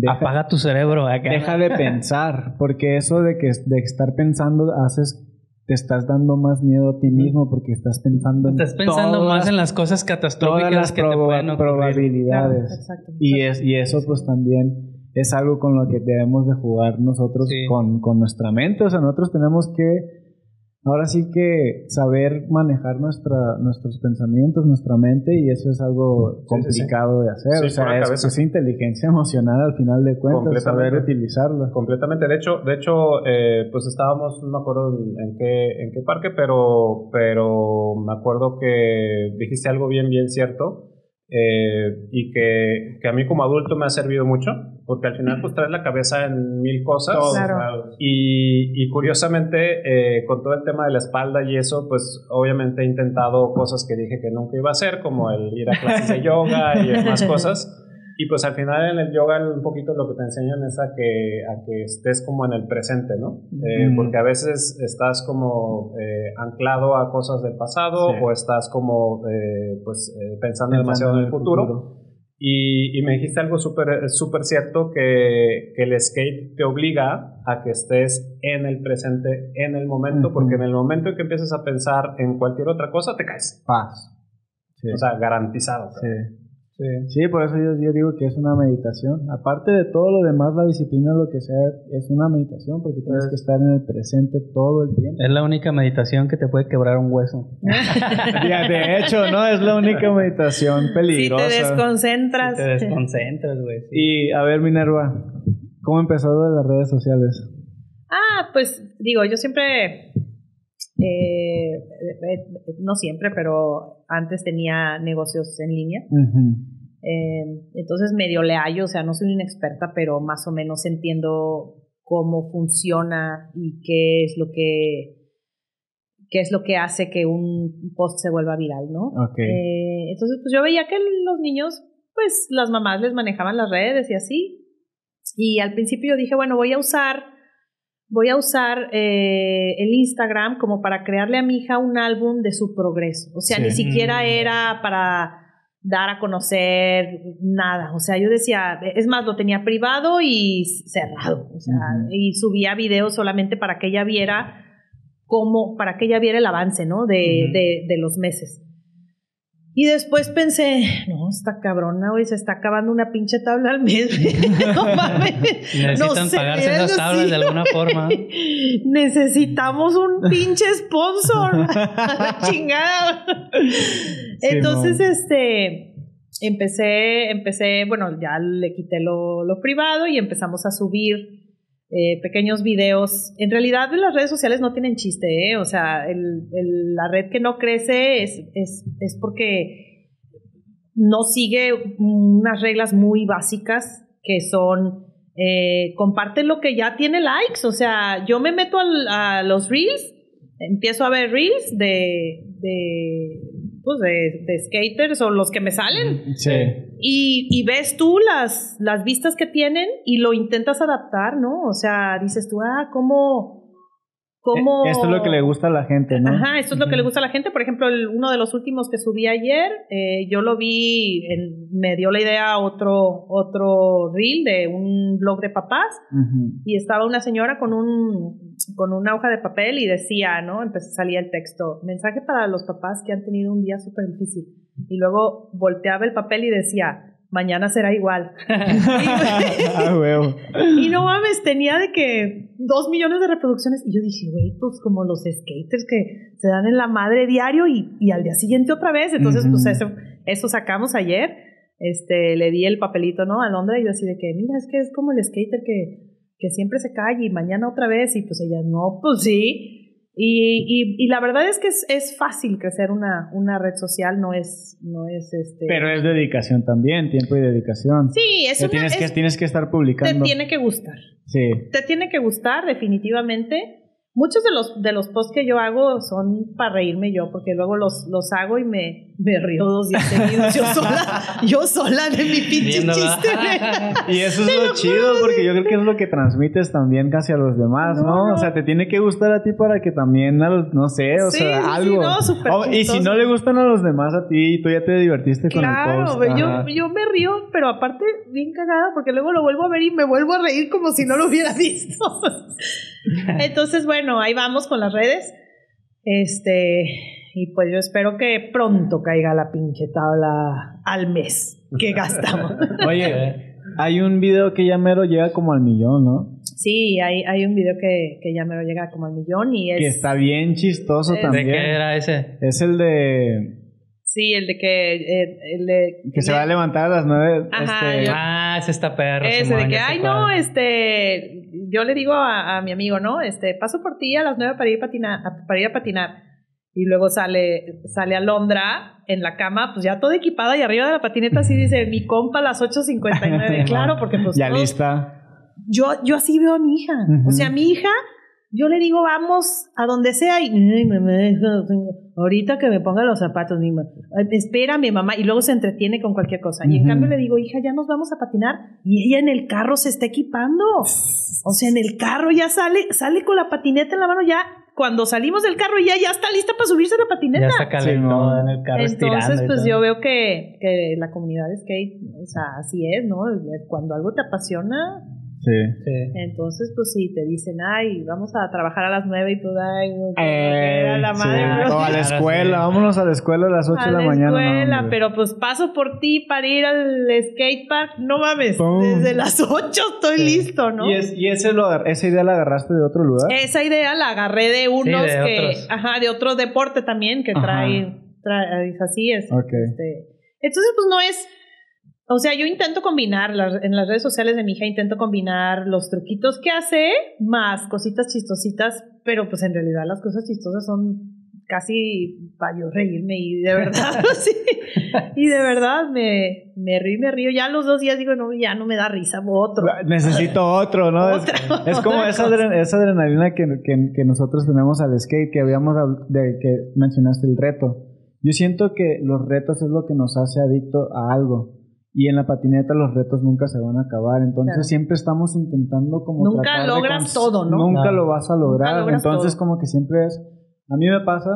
apaga tu cerebro. Deja de pensar, porque eso de que de estar pensando haces te estás dando más miedo a ti mismo porque estás pensando en estás pensando más en las cosas catastróficas que te pueden probabilidades. Y es y eso pues también es algo con lo que debemos de jugar nosotros con, con nuestra mente. O sea nosotros tenemos que ahora sí que saber manejar nuestra, nuestros pensamientos, nuestra mente, y eso es algo complicado de hacer. o sea, es, inteligencia emocional al final de cuentas, saber utilizarla. Completamente. De hecho, de hecho eh, pues estábamos, no me acuerdo en qué, en qué parque, pero, pero me acuerdo que dijiste algo bien, bien cierto. Eh, y que, que, a mí como adulto me ha servido mucho, porque al final pues traes la cabeza en mil cosas. Y, y, curiosamente, eh, con todo el tema de la espalda y eso, pues obviamente he intentado cosas que dije que nunca iba a hacer, como el ir a clases de yoga y demás cosas. Y pues al final en el yoga un poquito lo que te enseñan es a que, a que estés como en el presente, ¿no? Eh, porque a veces estás como eh, anclado a cosas del pasado o estás como eh, pues pensando, demasiado en el futuro. Y, y, me dijiste algo súper súper cierto que, que, el skate te obliga a que estés en el presente, en el momento, porque en el momento en que empiezas a pensar en cualquier otra cosa, te caes. Paz. O sea, garantizado. Sí. Sí. por eso yo, yo, digo que es una meditación. Aparte de todo lo demás, la disciplina, lo que sea, es una meditación porque tienes que estar en el presente todo el tiempo. Es la única meditación que te puede quebrar un hueso. de hecho, no, es la única meditación peligrosa. Si te desconcentras. te desconcentras, güey. Y a ver, Minerva, ¿cómo empezó de las redes sociales? Ah, pues digo, yo siempre eh, eh, no siempre, pero antes tenía negocios en línea. Eh, entonces medio le hallo, o sea, no soy una experta, pero más o menos entiendo cómo funciona y qué es lo que qué es lo que hace que un post se vuelva viral, ¿no? entonces, pues yo veía que los niños, pues las mamás les manejaban las redes y así. Y al principio yo dije, bueno, voy a usar voy a usar eh, el Instagram como para crearle a mi hija un álbum de su progreso. O sea, ni siquiera era para dar a conocer nada. O sea, yo decía, es más, lo tenía privado y cerrado. O sea, y subía videos solamente para que ella viera cómo, para que ella viera el avance, ¿no? De, de, de los meses. Y después pensé, no, está cabrona, güey, se está acabando una pinche tabla al mes. no mames. Necesitan pagarse esas tablas de alguna forma. Necesitamos un pinche sponsor. La chingada. Entonces, este, empecé, empecé, bueno, ya le quité lo, lo privado y empezamos a subir eh, pequeños videos. En realidad las redes sociales no tienen chiste, ¿eh? O sea, el, la red que no crece es, es, es porque no sigue unas reglas muy básicas que son eh, comparte lo que ya tiene likes. O sea, yo me meto a los reels, empiezo a ver reels de, de pues de, de, skaters o los que me salen. Sí. Y, y, ves tú las, las vistas que tienen y lo intentas adaptar, ¿no? O sea, dices tú, ah, ¿cómo, cómo... Esto es lo que le gusta a la gente, ¿no? Ajá, esto es lo que le gusta a la gente. Por ejemplo, el, uno de los últimos que subí ayer, eh, yo lo vi, en, me dio la idea otro, otro reel de un blog de papás uh -huh. y estaba una señora con un con una hoja de papel y decía, ¿no? Empezó, salía el texto, mensaje para los papás que han tenido un día súper difícil. Y luego volteaba el papel y decía, mañana será igual. y no mames, tenía de que dos millones de reproducciones. Y yo dije, güey, pues como los skaters que se dan en la madre diario y, y al día siguiente otra vez. Entonces, uh -huh. pues eso, eso sacamos ayer. Este, le di el papelito, ¿no? A Londra y yo así de que, mira, es que es como el skater que, que siempre se cae y mañana otra vez. Y pues ella, no, pues sí. Y, y, y, la verdad es que es, es, fácil crecer una, una red social, no es, no es este. Pero es dedicación también, tiempo y dedicación. Sí, es te una, tienes, es, que, tienes que estar publicando. Te tiene que gustar. Sí. Te tiene que gustar, definitivamente. Muchos de los, de los posts que yo hago son para reírme yo, porque luego los, los hago y me, me río dos días seguidos yo sola, yo sola de mi pinche chiste. y eso es lo chido, porque yo creo que es lo que transmites también casi a los demás, ¿no? ¿no? O sea, te tiene que gustar a ti para que también a los, no sé, o sí, sea, sí, algo. Sí, no, oh, y si no le gustan a los demás a ti, tú ya te divertiste con claro, el post. Claro, yo, yo me río, pero aparte bien cagada, porque luego lo vuelvo a ver y me vuelvo a reír como si no lo hubiera visto. Entonces, bueno, ahí vamos con las redes. Este, y pues yo espero que pronto caiga la pinche tabla al mes que gastamos. Oye, hay un video que ya mero llega como al millón, ¿no? Sí, hay, hay un video que, que ya mero llega como al millón y es... Que está bien chistoso ¿De también. ¿De qué era ese? Es el de... Sí, el de que... El, de, que se va a levantar a las nueve. Ajá, este... yo, ah, ese está perro. Ese de que, ay, no, este... Yo le digo a, a, mi amigo, ¿no? Este, paso por ti a las nueve para ir, patina, para ir a patinar. Y luego sale, sale Alondra en la cama, pues ya toda equipada y arriba de la patineta así dice, mi compa a las 8.59. claro, porque pues... Ya todos, lista. Yo, yo así veo a mi hija. Uh -huh. O sea, mi hija yo le digo, vamos a donde sea y ay, mamá, ahorita que me ponga los zapatos, ni espérame, mamá, y luego se entretiene con cualquier cosa. Y en uh -huh. cambio le digo, hija, ya nos vamos a patinar y ella en el carro se está equipando. O sea, en el carro ya sale, sale con la patineta en la mano, ya cuando salimos del carro ya, ya está lista para subirse a la patineta. Ya está calentado sí, en el carro Entonces, pues yo veo que, que la comunidad de skate, o sea, así es, ¿no? Cuando algo te apasiona, Sí. sí. Entonces, pues sí, te dicen, ay, vamos a trabajar a las nueve y tú, ay, eh, a la madre. Sí. O a la escuela, vámonos a la escuela a las 8 de la, mañana. A la escuela, no, pero pues paso por ti para ir al skatepark, no mames, ¡Pum! desde las 8 estoy sí. listo, ¿no? ¿Y, es, y ese lo, esa idea la agarraste de otro lugar? Esa idea la agarré de unos sí, de que, otros. ajá, de otro deporte también que trae, trae, así es. Okay. Este, entonces, pues no es o sea, yo intento combinar, las, en las redes sociales de mi hija intento combinar los truquitos que hace más cositas chistositas, pero pues en realidad las cosas chistosas son casi para yo reírme y de verdad, sí, y de verdad me, me río y me río. Ya los dos días digo, no, ya no me da risa, otro. Necesito otro, ¿no? Otra, es, es, como esa, esa, adrenalina que, que, que, nosotros tenemos al skate, que habíamos, de que mencionaste el reto. Yo siento que los retos es lo que nos hace adicto a algo y en la patineta los retos nunca se van a acabar, entonces claro. siempre estamos intentando como nunca logras todo, ¿no? Nunca claro. lo vas a lograr, entonces todo. como que siempre es a mí me pasa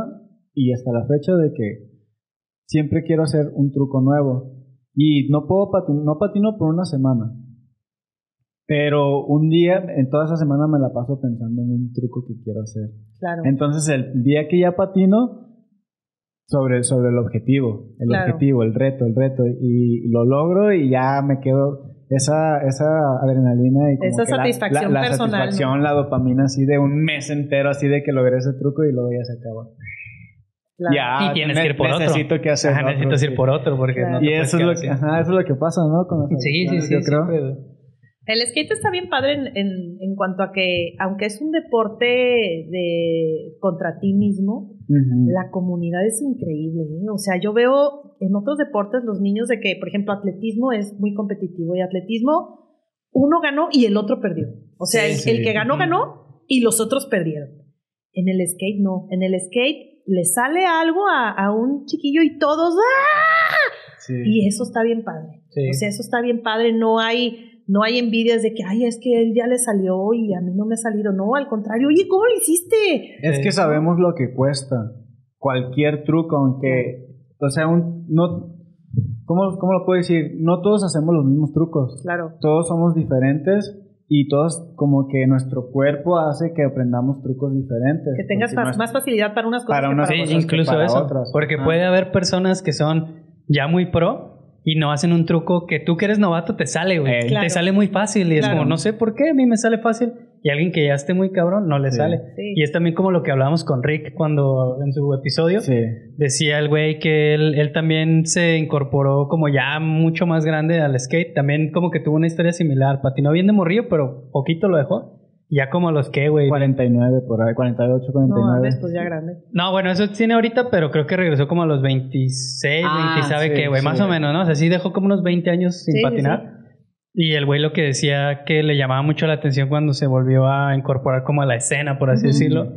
y hasta la fecha de que siempre quiero hacer un truco nuevo y no puedo patinar, no patino por una semana. Pero un día, en toda esa semana me la paso pensando en un truco que quiero hacer. Claro. Entonces el día que ya patino, sobre, sobre el objetivo, el objetivo, el reto, el reto, y, lo logro y ya me quedo esa, esa adrenalina y esa satisfacción la, personal, satisfacción, la dopamina así de un mes entero, así de que logré ese truco y luego ya se acaba. Ya, y tienes que ir por necesito otro. que hacer ajá, necesitas ir por otro porque no y eso es, lo que, ajá, eso es lo que pasa, ¿no? Con sí, sí, sí, yo creo. El skate está bien padre en, en, en, cuanto a que, aunque es un deporte de contra ti mismo, la comunidad es increíble. ¿eh? O sea, yo veo en otros deportes los niños de que, por ejemplo, atletismo es muy competitivo y atletismo, uno ganó y el otro perdió. O sea, el, que ganó, ganó y los otros perdieron. En el skate no. En el skate le sale algo a, a un chiquillo y todos ¡ah! Y eso está bien padre. O sea, eso está bien padre. No hay no hay envidias de que, ay, es que él ya le salió y a mí no me ha salido. No, al contrario, oye, ¿cómo lo hiciste? Es que sabemos lo que cuesta. Cualquier truco, aunque, o sea, un, no, ¿cómo, ¿cómo lo puedo decir? No todos hacemos los mismos trucos. Claro. Todos somos diferentes y todos como que nuestro cuerpo hace que aprendamos trucos diferentes. Que tengas más, facilidad para unas cosas para unas sí, incluso eso. Otras. Porque puede haber personas que son ya muy pro y no hacen un truco que tú que eres novato te sale, güey. Te sale muy fácil y es como, no sé por qué, a mí me sale fácil. Y alguien que ya esté muy cabrón no le sale. Y es también como lo que hablábamos con Rick cuando en su episodio. Decía el güey que él, él también se incorporó como ya mucho más grande al skate. También como que tuvo una historia similar. Patinó bien de morrillo, pero poquito lo dejó. Ya como los que, güey. 49 por ahí, 48, 49. No, pues ya grande. No, bueno, eso tiene ahorita, pero creo que regresó como a los 26, ah, 20, ¿sabe qué, güey? Más o menos, ¿no? O sea, sí dejó como unos 20 años sin patinar. Y el güey lo que decía que le llamaba mucho la atención cuando se volvió a incorporar como a la escena, por así decirlo,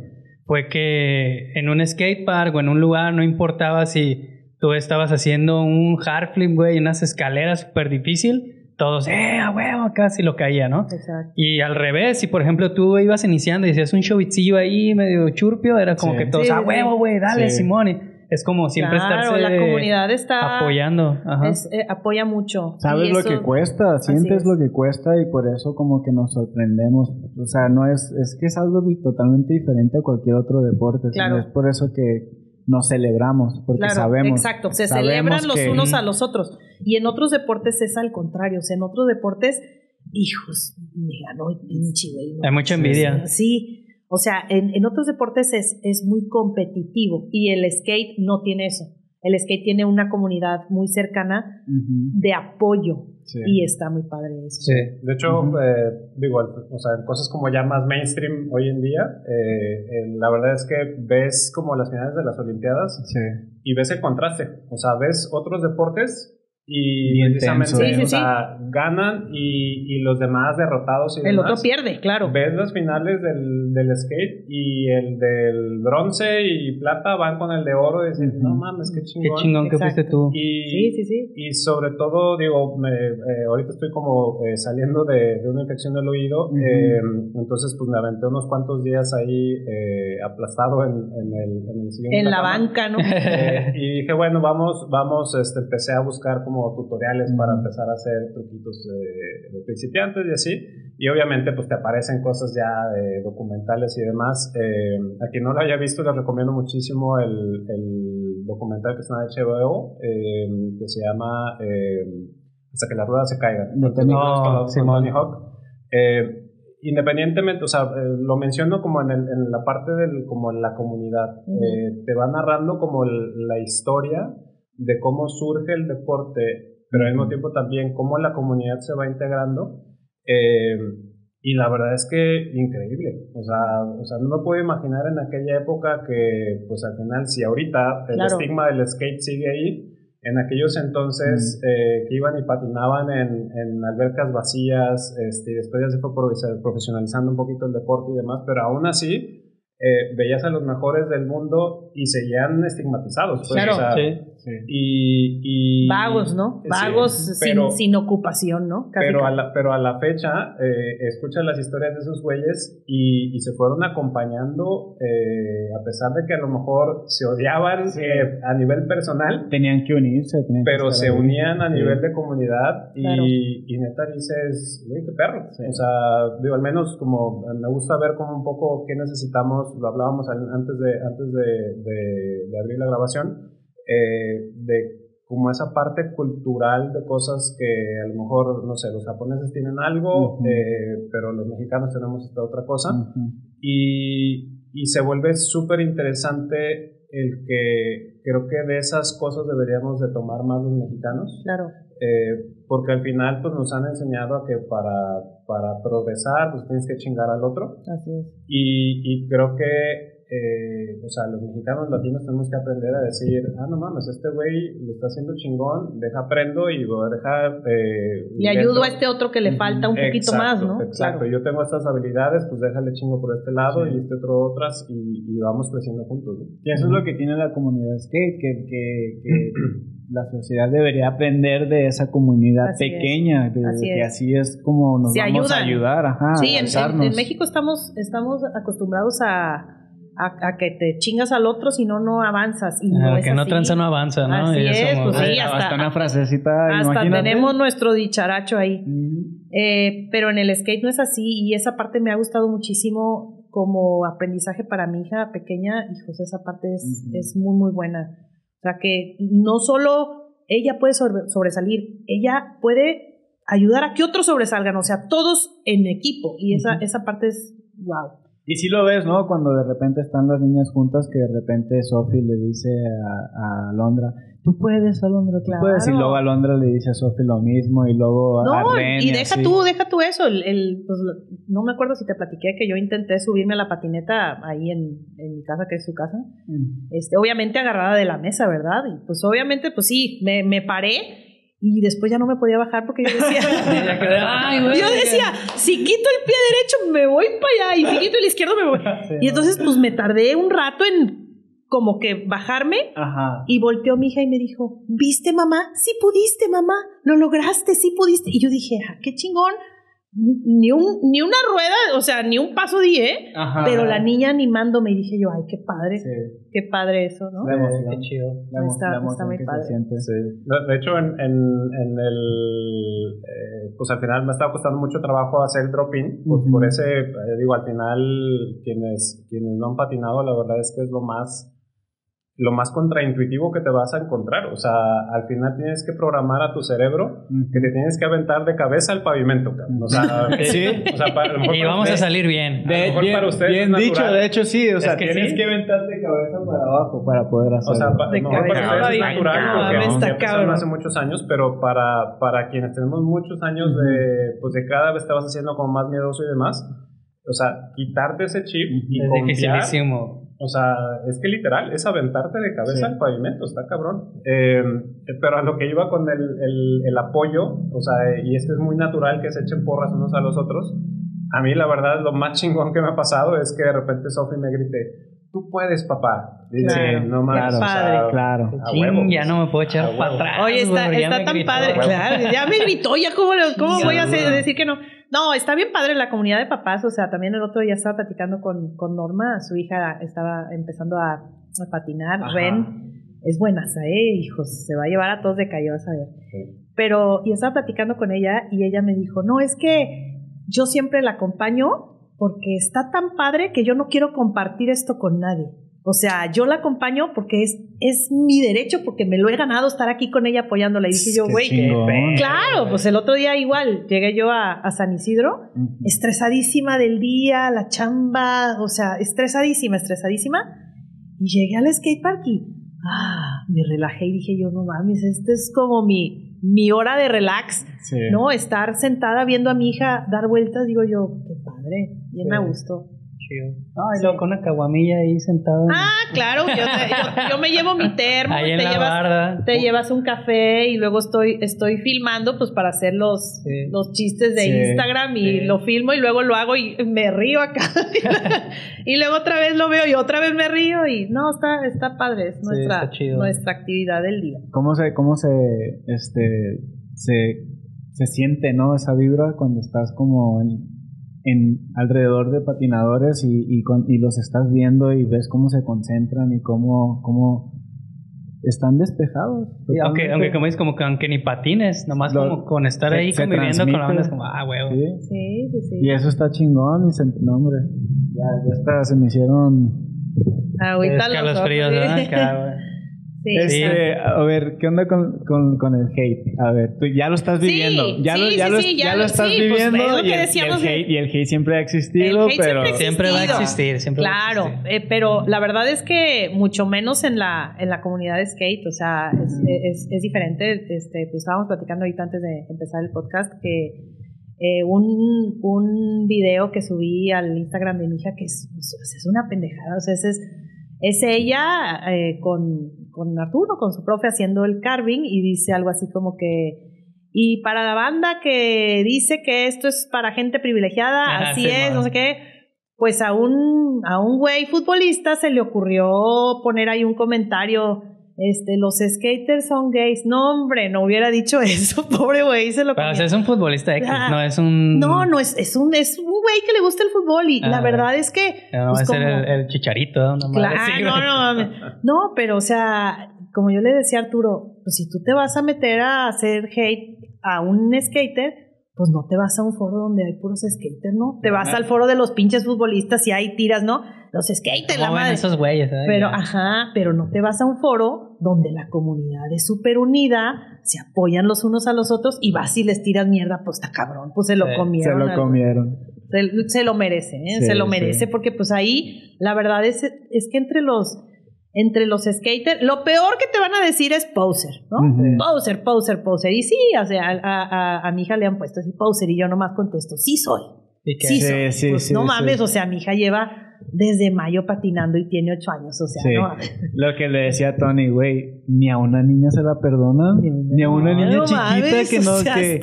fue que en un skatepark o en un lugar no importaba si tú estabas haciendo un hard flip, güey, unas escaleras súper difícil todos, eh, a huevo, casi lo caía, ¿no? Exacto. Y al revés, si por ejemplo tú ibas iniciando y decías un showbitzillo ahí medio churpio, era como que todos, a huevo, güey, dale, Simón. Es como siempre claro, la comunidad está apoyando. Ajá. Eh, apoya mucho. Sabes lo que cuesta, sientes lo que cuesta y por eso como que nos sorprendemos. O sea, no es, es que es algo totalmente diferente a cualquier otro deporte. Claro. Es por eso que nos celebramos, porque sabemos. Exacto, se celebran los unos a los otros. Y en otros deportes es al contrario, o sea, en otros deportes, hijos, me ganó el pinche güey. Hay mucha envidia. Sí, o sea, en, en otros deportes es, es muy competitivo y el skate no tiene eso. El skate tiene una comunidad muy cercana de apoyo. Y está muy padre eso. Sí, de hecho, eh, digo, o sea, cosas como ya más mainstream hoy en día, eh, la verdad es que ves como las finales de las Olimpiadas y ves el contraste. O sea, ves otros deportes y precisamente, o sea, ganan y, y, los demás derrotados. Y el otro pierde, claro. Ves las finales del, del, skate y el del bronce y plata van con el de oro y dicen, no mames, qué chingón. Qué chingón que fuiste tú. Y, sí, sí, sí. Y sobre todo, digo, me, eh, ahorita estoy como eh, saliendo de, de, una infección del oído, eh, entonces pues me aventé unos cuantos días ahí aplastado en, en, el, en el sillón. En la, banca, ¿no? y dije, bueno, vamos, vamos, este, empecé a buscar como tutoriales para empezar a hacer truquitos de, principiantes y así. Y obviamente pues te aparecen cosas ya de documentales y demás. Eh, a quien no lo haya visto les recomiendo muchísimo el, el documental que está en HBO eh, que se llama eh, Hasta que las ruedas se caigan. No, Tony Hawk. independientemente, o sea, lo menciono como en, el, en, la parte del, como en la comunidad, te va narrando como la historia de cómo surge el deporte, pero al mismo tiempo también cómo la comunidad se va integrando. Eh, y la verdad es que increíble. O sea, o sea, no me puedo imaginar en aquella época que, pues al final, si ahorita el estigma del skate sigue ahí, en aquellos entonces eh, que iban y patinaban en, en albercas vacías, este, y después ya se fue profesionalizando un poquito el deporte y demás, pero aún así eh, veías a los mejores del mundo y seguían estigmatizados. Pues, claro, sí, Y, Vagos, ¿no? Vagos sin, sin, ocupación, ¿no? pero, a la, pero a la fecha, eh, escuchas las historias de esos güeyes y, y se fueron acompañando, eh, a pesar de que a lo mejor se odiaban eh, a nivel personal. Tenían que unirse. pero se unían a nivel de comunidad y, y neta dices, güey, qué perro. O sea, digo, al menos como me gusta ver como un poco qué necesitamos lo hablábamos antes de, antes de, de, abrir la grabación, eh, de como esa parte cultural de cosas que a lo mejor, no sé, los japoneses tienen algo, eh, pero los mexicanos tenemos esta otra cosa. y, y, se vuelve súper interesante el que creo que de esas cosas deberíamos de tomar más los mexicanos. Claro. Eh, porque al final pues nos han enseñado a que para, para progresar pues tienes que chingar al otro. Así es. Y, y creo que eh, o sea, los mexicanos latinos tenemos que aprender a decir, ah, no mames, este güey lo está haciendo chingón, deja aprendo y voy a dejar... Eh, le ayudo a este otro que le falta un poquito más, ¿no? Exacto, yo tengo estas habilidades, pues déjale chingo por este lado y este otro otras y, y vamos creciendo juntos. Y eso es lo que tiene la comunidad skate, que, que, que la sociedad debería aprender de esa comunidad pequeña, de, así que es. así es como nos vamos a ayudar. Ajá, sí, en, en, México estamos, estamos acostumbrados a a, que te chingas al otro, si no, no avanzas. Y no que no tranza no avanza, ¿no? Así es, pues sí, hasta, una frasecita. Hasta tenemos nuestro dicharacho ahí. Eh, pero en el skate no es así y esa parte me ha gustado muchísimo como aprendizaje para mi hija pequeña. Hijos, esa parte es, es muy, muy buena. O sea, que no solo ella puede sobresalir, ella puede ayudar a que otros sobresalgan, o sea, todos en equipo. Y esa, esa parte es wow. Y sí lo ves, ¿no? Cuando de repente están las niñas juntas, que de repente Sophie le dice a, a Alondra, tú puedes, Alondra, tú puedes. Y luego Alondra le dice a Sophie lo mismo, y luego no, a Ren y deja tú, deja tú eso. El, pues, no me acuerdo si te platiqué que yo intenté subirme a la patineta ahí en, en mi casa, que es su casa. Mm. Este, obviamente agarrada de la mesa, ¿verdad? Y pues obviamente, pues sí, me, me paré y después ya no me podía bajar porque yo decía, yo decía, si quito el pie derecho me voy para allá y si quito el izquierdo me voy. y entonces pues me tardé un rato en como que bajarme y volteó mi hija y me dijo, ¿viste mamá? Sí pudiste mamá, lo lograste, sí pudiste. Y yo dije, ah, qué chingón ni, un, ni una rueda, o sea, ni un paso di, ¿eh? Pero la niña animándome y dije yo, ay, qué padre, qué padre eso, ¿no? qué chido. está, muy padre. De hecho, en, en, en el, eh, pues al final me estaba costando mucho trabajo hacer drop-in, pues por ese, eh, digo, al final quienes, quienes no han patinado, la verdad es que es lo más lo más contraintuitivo que te vas a encontrar. O sea, al final tienes que programar a tu cerebro que te tienes que aventar de cabeza al pavimento. O sea, sí. O sea, para, y vamos a salir bien. De, bien, para ustedes bien dicho, de hecho sí. O sea, tienes que aventarte de cabeza para abajo para poder hacerlo. O sea, para, de para ustedes es natural porque ya hace muchos años, pero para, para quienes tenemos muchos años de, pues de cada vez te vas haciendo como más miedoso y demás, o sea, quitarte ese chip y es dificilísimo o sea, es que literal, es aventarte de cabeza al pavimento, está cabrón. Eh, pero a lo que iba con el, el, el, apoyo, o sea, y es que es muy natural que se echen porras unos a los otros. A mí, la verdad, lo más chingón que me ha pasado es que de repente Sophie me grite, tú puedes, papá. Dice, no más. Claro, claro. ya no me puedo echar para atrás. Oye, está, está tan padre. Claro, ya me gritó, ya cómo, cómo voy a decir que no. No, está bien padre la comunidad de papás. O sea, también el otro día estaba platicando con, con Norma, su hija estaba empezando a, a patinar. Ren es buena, ¿eh? Hijos, se va a llevar a todos de calle, vas a ver. Pero, y estaba platicando con ella y ella me dijo, no, es que yo siempre la acompaño porque está tan padre que yo no quiero compartir esto con nadie. O sea, yo la acompaño porque es, es mi derecho, porque me lo he ganado estar aquí con ella apoyándola. Y dije yo, güey, claro, pues el otro día igual llegué yo a, San Isidro, estresadísima del día, la chamba, o sea, estresadísima, estresadísima. Y llegué al skatepark y ah, me relajé y dije yo, no mames, este es como mi, mi hora de relax, ¿no? Estar sentada viendo a mi hija dar vueltas, digo yo, qué padre, bien me gustó. Ah, y luego con una caguamilla ahí sentada. Ah, claro, yo, me llevo mi termo, te, llevas, te llevas un café y luego estoy, estoy filmando pues para hacer los, los chistes de Instagram y lo filmo y luego lo hago y me río acá. y luego otra vez lo veo y otra vez me río y no, está, está padre, es nuestra, nuestra actividad del día. ¿Cómo se, cómo se, este, se, se siente, no, esa vibra cuando estás como en en alrededor de patinadores y, y, y, los estás viendo y ves cómo se concentran y cómo, cómo están despejados. aunque, aunque como dices, como que aunque ni patines, nomás como con estar ahí conviviendo con la banda es como, ah, huevo. ¿Sí? sí, sí, Y eso está chingón y se, no, hombre, ya, ya está, se me hicieron... Ahorita los, fríos, ¿verdad? Sí. Este, a ver, ¿qué onda con, con, con, el hate? A ver, tú ya lo estás viviendo. Sí, ya, sí, lo, ya, sí, lo, sí, ya ya lo lo- estás sí, pues, viviendo es lo que y, el, y, el hate, y el hate siempre ha existido, El hate pero... siempre Siempre va a existido. existir, siempre va a Claro, existir. eh, pero la verdad es que mucho menos en la, en la comunidad de skate, o sea, es, es- es diferente. Este, pues estábamos platicando ahorita antes de empezar el podcast que eh, un, un video que subí al Instagram de mi hija que es, es una pendejada, o sea, es, es, es ella eh, con, con Arturo, con su profe haciendo el carving y dice algo así como que y para la banda que dice que esto es para gente privilegiada, Ajá, así sí, es, no sé qué, pues a un, a un güey futbolista se le ocurrió poner ahí un comentario, este, los skaters son gays. No, hombre, no hubiera dicho eso, pobre güey, se lo Pero o sea, es un futbolista X, Ah, no es un... No, no, es, es un, es un güey que le gusta el fútbol y la Ah. verdad es que... No, va a pues, ser como- el, el chicharito, ¿no? Una Claro, así, no, no, no, pero o sea, como yo le decía a Arturo, pues si tú te vas a meter a hacer hate a un skater, pues no te vas a un foro donde hay puros skaters, ¿no? Te vas Ah. al foro de los pinches futbolistas y hay tiras, ¿no? Los skaters, la ¿Cómo ven madre. esos güeyes? ay, Pero, ya. ajá, pero no te vas a un foro donde la comunidad es súper unida, se apoyan los unos a los otros y vas y les tiras mierda, pues está cabrón, pues se lo Sí, Se comieron. lo al- comieron. se, se lo merece, ¿eh? Sí, se lo sí. merece porque pues ahí la verdad es, es que entre los entre los skaters, lo peor que te van a decir es poser, ¿no? Ujú. Poser, poser, poser. Y sí, o sea, a, a- a mi hija le han puesto así poser y yo nomás contesto, sí soy, ¿Y sí, Sí, soy. sí, Pues sí, no sí. mames, o sea, mi hija lleva desde mayo patinando y tiene ocho años, o sea, Sí. no. Lo que le decía a Tony, güey, ni a una niña se la perdonan, Ni a una- ni a una No, niña no chiquita mames, que no, o sea, que,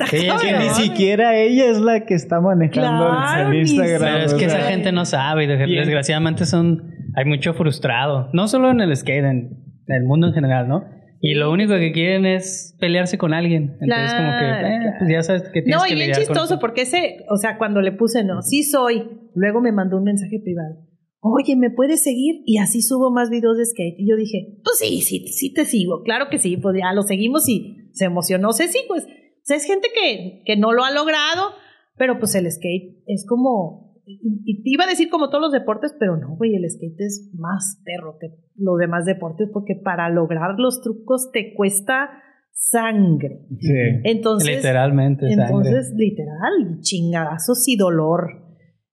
ni siquiera ella es la que está manejando el- Claro, el ni Instagram. Pero es o que sea, esa gente no sabe y desgraciadamente son hay mucho frustrado, no solo en el skate, en el mundo en general, ¿no? Y lo único que quieren es pelearse con alguien. Entonces como que, eh, pues ya sabes que tienes No, que y bien chistoso porque ese, o sea, cuando le puse no, sí soy, luego me mandó un mensaje privado. Oye, ¿me puedes seguir? Y así subo más videos de skate. Y yo dije, pues sí, sí, sí te sigo. Claro que sí, pues ya lo seguimos y se emocionó. sí, pues, o sea, es gente que, que no lo ha logrado, pero pues el skate es como, y te iba a decir como todos los deportes, pero no, güey, el skate es más perro que los demás deportes porque para lograr los trucos te cuesta sangre. Sí. Entonces, Literalmente, sangre. entonces, literal, chingadazos y dolor.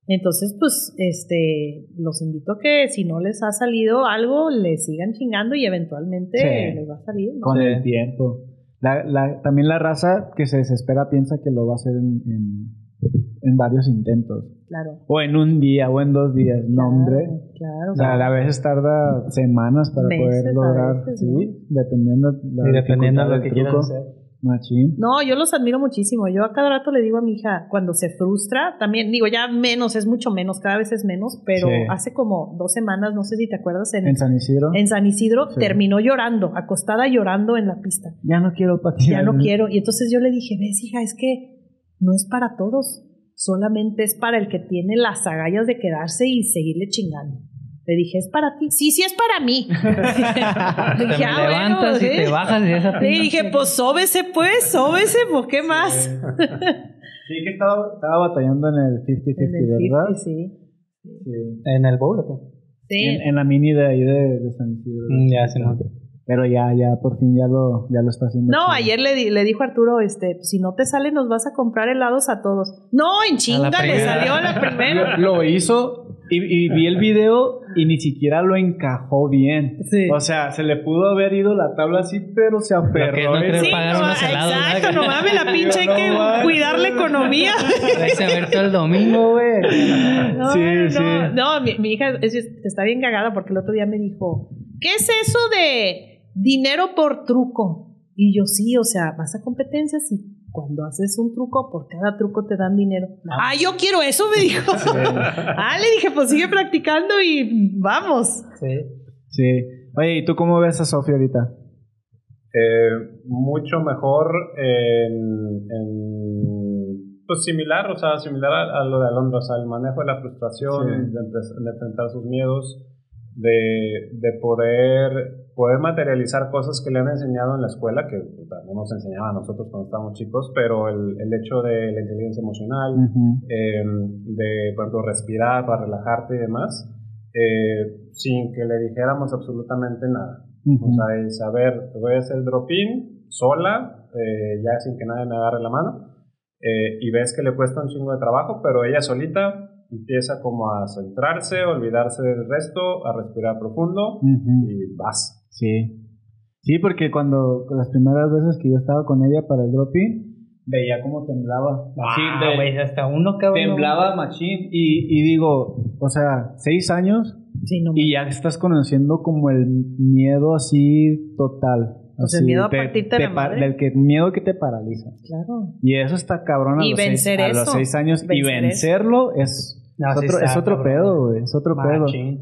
Entonces, pues, este, los invito a que si no les ha salido algo, le sigan chingando y eventualmente Sí. les va a salir. ¿no? Con Sí. el tiempo. La, la, también la raza que se desespera piensa que lo va a hacer en, en, en varios intentos. Claro. O en un día, o en dos días. No, hombre. Claro. O sea, a veces tarda semanas para Meses poder lograr. veces, sí, ¿no? dependiendo, la Y dependiendo de lo del que quieras hacer. Machín. No, yo los admiro muchísimo. Yo a cada rato le digo a mi hija, cuando se frustra, también digo, ya menos, es mucho menos, cada vez es menos, pero Sí. hace como dos semanas, no sé si te acuerdas, en, En San Isidro. en San Isidro, Sí. terminó llorando, acostada llorando en la pista. Ya no quiero patinar. ya no quiero. Y entonces yo le dije, ves, hija, es que no es para todos, solamente es para el que tiene las agallas de quedarse y seguirle chingando. Le dije, es para ti. Sí, sí, es para mí. Te Dije, "Ah, bueno, levantas y ¿sí?". te bajas y esa Sí, dije, pues sóbese, pues, sóbese, pues, ¿qué más? Sí, que estaba, estaba batallando en el 50-50, En el ¿verdad? 50, sí. Sí. ¿En el bowl o qué? Sí. En, en la mini de ahí de, de San Isidro. Mm, ya, sí, no. Pero ya, ya, por fin ya lo, ya lo está haciendo. No, chido. ayer le, di- le dijo Arturo, este, si no te sale, nos vas a comprar helados a todos. No, en chinga, le salió a la primera. Lo, lo hizo y, y vi el video y ni siquiera lo encajó bien. Sí. O sea, se le pudo haber ido la tabla así, pero se aferró. no Sí, pagar no, unos helados, exacto, ¿verdad? no mames, la pinche hay que cuidar la economía. Traes a ver todo el domingo, güey. No, Sí, no, sí. no, mi, mi hija es- está bien cagada porque el otro día me dijo, ¿qué es eso de dinero por truco? Y yo sí, o sea, vas a competencias y cuando haces un truco, por cada truco te dan dinero. Ah, yo quiero eso, me dijo. ah, le dije, pues sigue practicando y vamos. Sí. Sí. Oye, ¿y tú cómo ves a Sofía ahorita? Eh, mucho mejor en, en- pues similar, o sea, similar a, a lo de Alondra, o sea, el manejo de la frustración, Sí. de, de enfrentar sus miedos, de, de poder, poder materializar cosas que le han enseñado en la escuela, que puta, no nos enseñaba a nosotros cuando estábamos chicos, pero el, el hecho de la inteligencia emocional, Ujú. eh, de, por ejemplo, respirar para relajarte y demás, eh, sin que le dijéramos absolutamente nada. Ujú. O sea, el saber, voy a hacer el drop-in sola, eh, ya sin que nadie me agarre la mano, eh, y ves que le cuesta un chingo de trabajo, pero ella solita empieza como a centrarse, olvidarse del resto, a respirar profundo Ujú. y vas. Sí. Sí, porque cuando las primeras veces que yo estaba con ella para el drop-in, veía cómo temblaba. Así Ah, de- güey, hasta uno cabrón. temblaba machín. Y, y digo, o sea, seis años Sí, no. y ya estás conociendo como el miedo así total. Pues el miedo a te- partirte te la pa- madre. Del que, miedo que te paraliza. Claro. Y eso está cabrón a, Y los, seis, vencer a los eso. seis años. y Vencer vencerlo es, No, es sí otro, está es otro cabrón. pedo, güey. Es otro pedo. Y,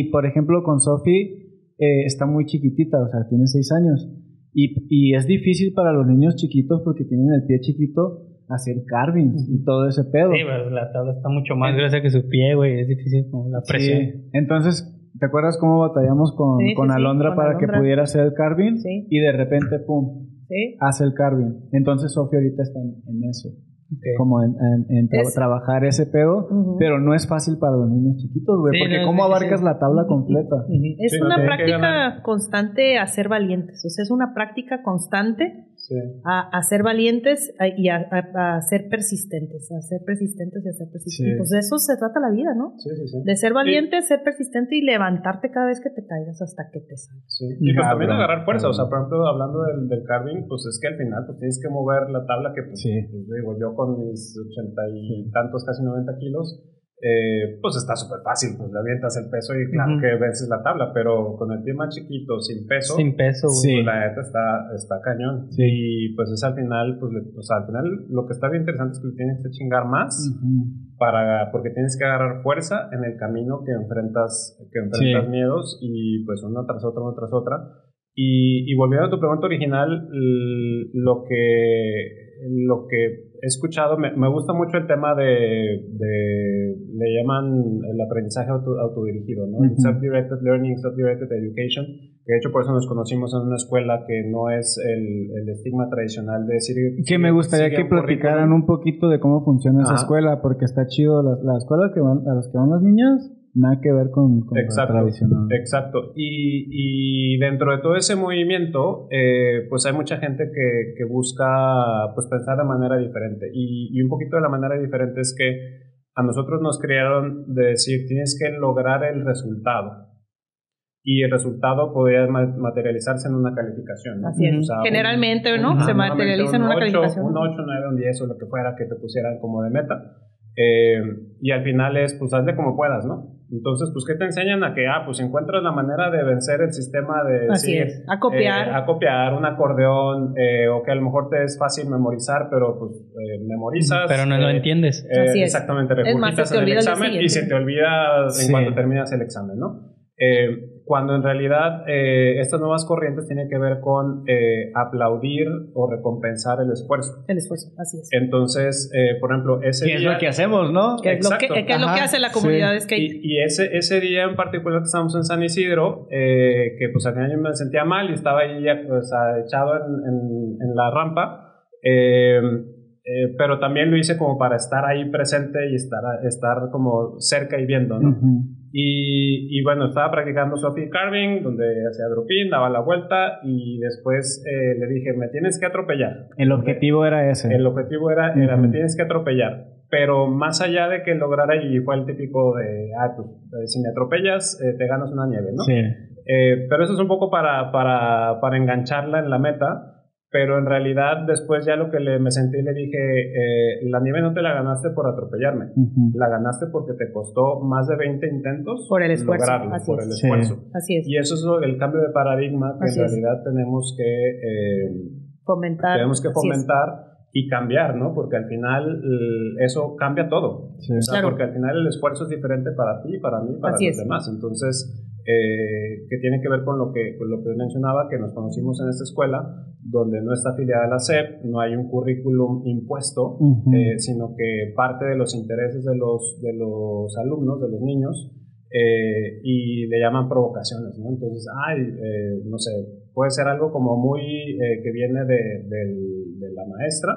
y, por ejemplo, con Sophie eh, está muy chiquitita, o sea, tiene seis años. Y, y es difícil para los niños chiquitos porque tienen el pie chiquito hacer carvings y todo ese pedo. Sí, pues la tabla está mucho más gruesa que su pie, güey. Es difícil como la presión. Sí. Entonces, ¿te acuerdas cómo batallamos con, Sí, sí, con sí, Alondra con para Alondra. que pudiera hacer el carving? Sí. Y de repente, pum, Sí. hace el carving. Entonces, Sofía ahorita está en, en eso. Como en, en- en tra- Es- trabajar ese pedo, pero no es fácil para los niños chiquitos, güey, Sí, porque no, ¿cómo abarcas sí. la tabla completa? Es Sí, una práctica constante a ser valientes. O sea, es una práctica constante Sí. a, a ser valientes a- y a, a- a ser persistentes, a ser persistentes y a ser persistentes. Sí. Pues de eso se trata la vida, ¿no? Sí, sí, sí. De ser valiente, ser persistente y levantarte cada vez que te caigas hasta que te salgas. Sí. Y pues también agarrar fuerza, o sea, por ejemplo, hablando del, del carving, pues es que al final pues tienes que mover la tabla que, pues, Sí. pues, digo, yo con mis ochenta y tantos, casi 90 kilos, eh, pues está súper fácil, pues le avientas el peso y claro Ujú. que vences la tabla, pero con el más chiquito, sin peso, Sin peso. Sí. pues la neta está, está cañón. Sí. Y pues es al final, pues, le- o sea, al final lo que está bien interesante es que le tienes que chingar más Ujú. para porque tienes que agarrar fuerza en el camino que enfrentas que enfrentas Sí. miedos y pues una tras otra una tras otra y, y volviendo a tu pregunta original lo que lo que he escuchado me, me gusta mucho el tema de, de le llaman el aprendizaje auto- autodirigido no self-directed learning self-directed education que de hecho por eso nos conocimos en una escuela que no es el, el estigma tradicional de decir Que me gustaría que platicaran un poquito de cómo funciona esa escuela, porque está chido. La, la escuela que van, a las que van las niñas, nada que ver con, con Exacto, la tradicional. exacto. Y, y dentro de todo ese movimiento, eh, pues hay mucha gente que, que busca pues pensar de manera diferente. Y, y un poquito de la manera diferente es que a nosotros nos crearon de decir, tienes que lograr el resultado. Y el resultado podría ma- materializarse en una calificación. ¿no? Así es. O sea, un- Generalmente, ¿no? Ajá, Se materializa en un una calificación. Un 8, 9, un 10 o lo que fuera que te pusieran como de meta. Eh, y al final es, pues hazle como puedas, ¿no? Entonces, pues, ¿qué te enseñan? A que, ah, pues encuentras la manera de vencer el sistema de Así decir, es, a copiar. eh, a copiar un acordeón, eh, o que a lo mejor te es fácil memorizar, pero pues eh, memorizas. Pero no lo eh, entiendes. eh, Así es. Exactamente, te en el examen y se te olvida en Sí. cuanto terminas el examen, ¿no? Cuando en realidad eh, estas nuevas corrientes tienen que ver con eh, aplaudir o recompensar el esfuerzo. El esfuerzo, así es. Entonces, eh, por ejemplo, ese ¿Qué es día... lo que hacemos, no? ¿Qué es, lo que, exacto. qué es lo que hace la sí. comunidad de skate? Y, y ese, ese día en particular que estábamos en San Isidro, eh, que pues al final yo me sentía mal y estaba ahí sea, echado en, en- en la rampa, eh, eh, pero también lo hice como para estar ahí presente y estar, estar como cerca y viendo, ¿no? Ujú. Y, y bueno, estaba practicando Sophie Carving, donde hacía drop-in, daba la vuelta y después eh, le dije, me tienes que atropellar. El objetivo era ese. El objetivo era, era Ujú. me tienes que atropellar. Pero más allá de que lograra, y fue el típico de, ah, pues, eh, si me atropellas, eh, te ganas una nieve, ¿no? Sí. Eh, pero eso es un poco para, para, para engancharla en la meta. Pero en realidad, después ya lo que le, me sentí, le dije, eh, la nieve no te la ganaste por atropellarme. La ganaste porque te costó más de 20 intentos Por el esfuerzo, lograrlo, así por es. el Sí. esfuerzo. Así es. Y eso es lo- el cambio de paradigma que Así en es. realidad tenemos que, eh, Fomentar. tenemos que así es. fomentar y cambiar, ¿no? Porque al final eso cambia todo. Sí. O sea, Claro. porque al final el esfuerzo es diferente para ti, para mí, para Así los es. demás. Entonces, eh, que tiene que ver con lo que, con lo que mencionaba, que nos conocimos en esta escuela, donde no está afiliada a la SEP, no hay un currículum impuesto, Ujú. eh, sino que parte de los intereses de los, de los alumnos, de los niños, eh, y le llaman provocaciones, ¿no? Entonces, ay, eh, no sé, puede ser algo como muy eh, que viene de, del- de la maestra.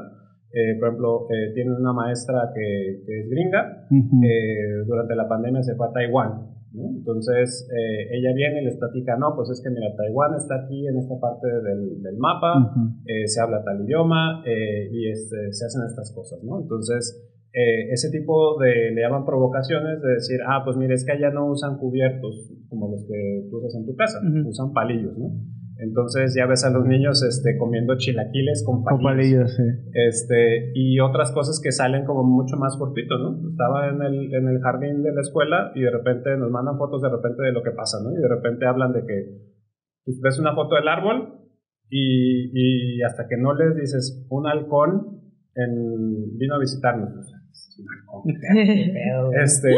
Eh, por ejemplo, eh, tienen una maestra que, que es gringa, Ujú. eh, durante la pandemia se fue a Taiwán Entonces, eh, ella viene y les platica, no, pues es que mira, Taiwán está aquí en esta parte del, del mapa, eh, se habla tal idioma eh, y este, se hacen estas cosas, ¿no? Entonces, ese tipo de, le llaman provocaciones de decir, ah, pues mira, es que allá no usan cubiertos como los que tú usas en tu casa, usan palillos, ¿no? Entonces ya ves a los niños este, comiendo chilaquiles con palillos. este, y otras cosas que salen como mucho más cortitos, ¿no? Estaba en el, en el jardín de la escuela y de repente nos mandan fotos de repente de lo que pasa, ¿no? Y de repente hablan de que pues, ves una foto del árbol y, y hasta que no les dices un halcón en, vino a visitarnos. este,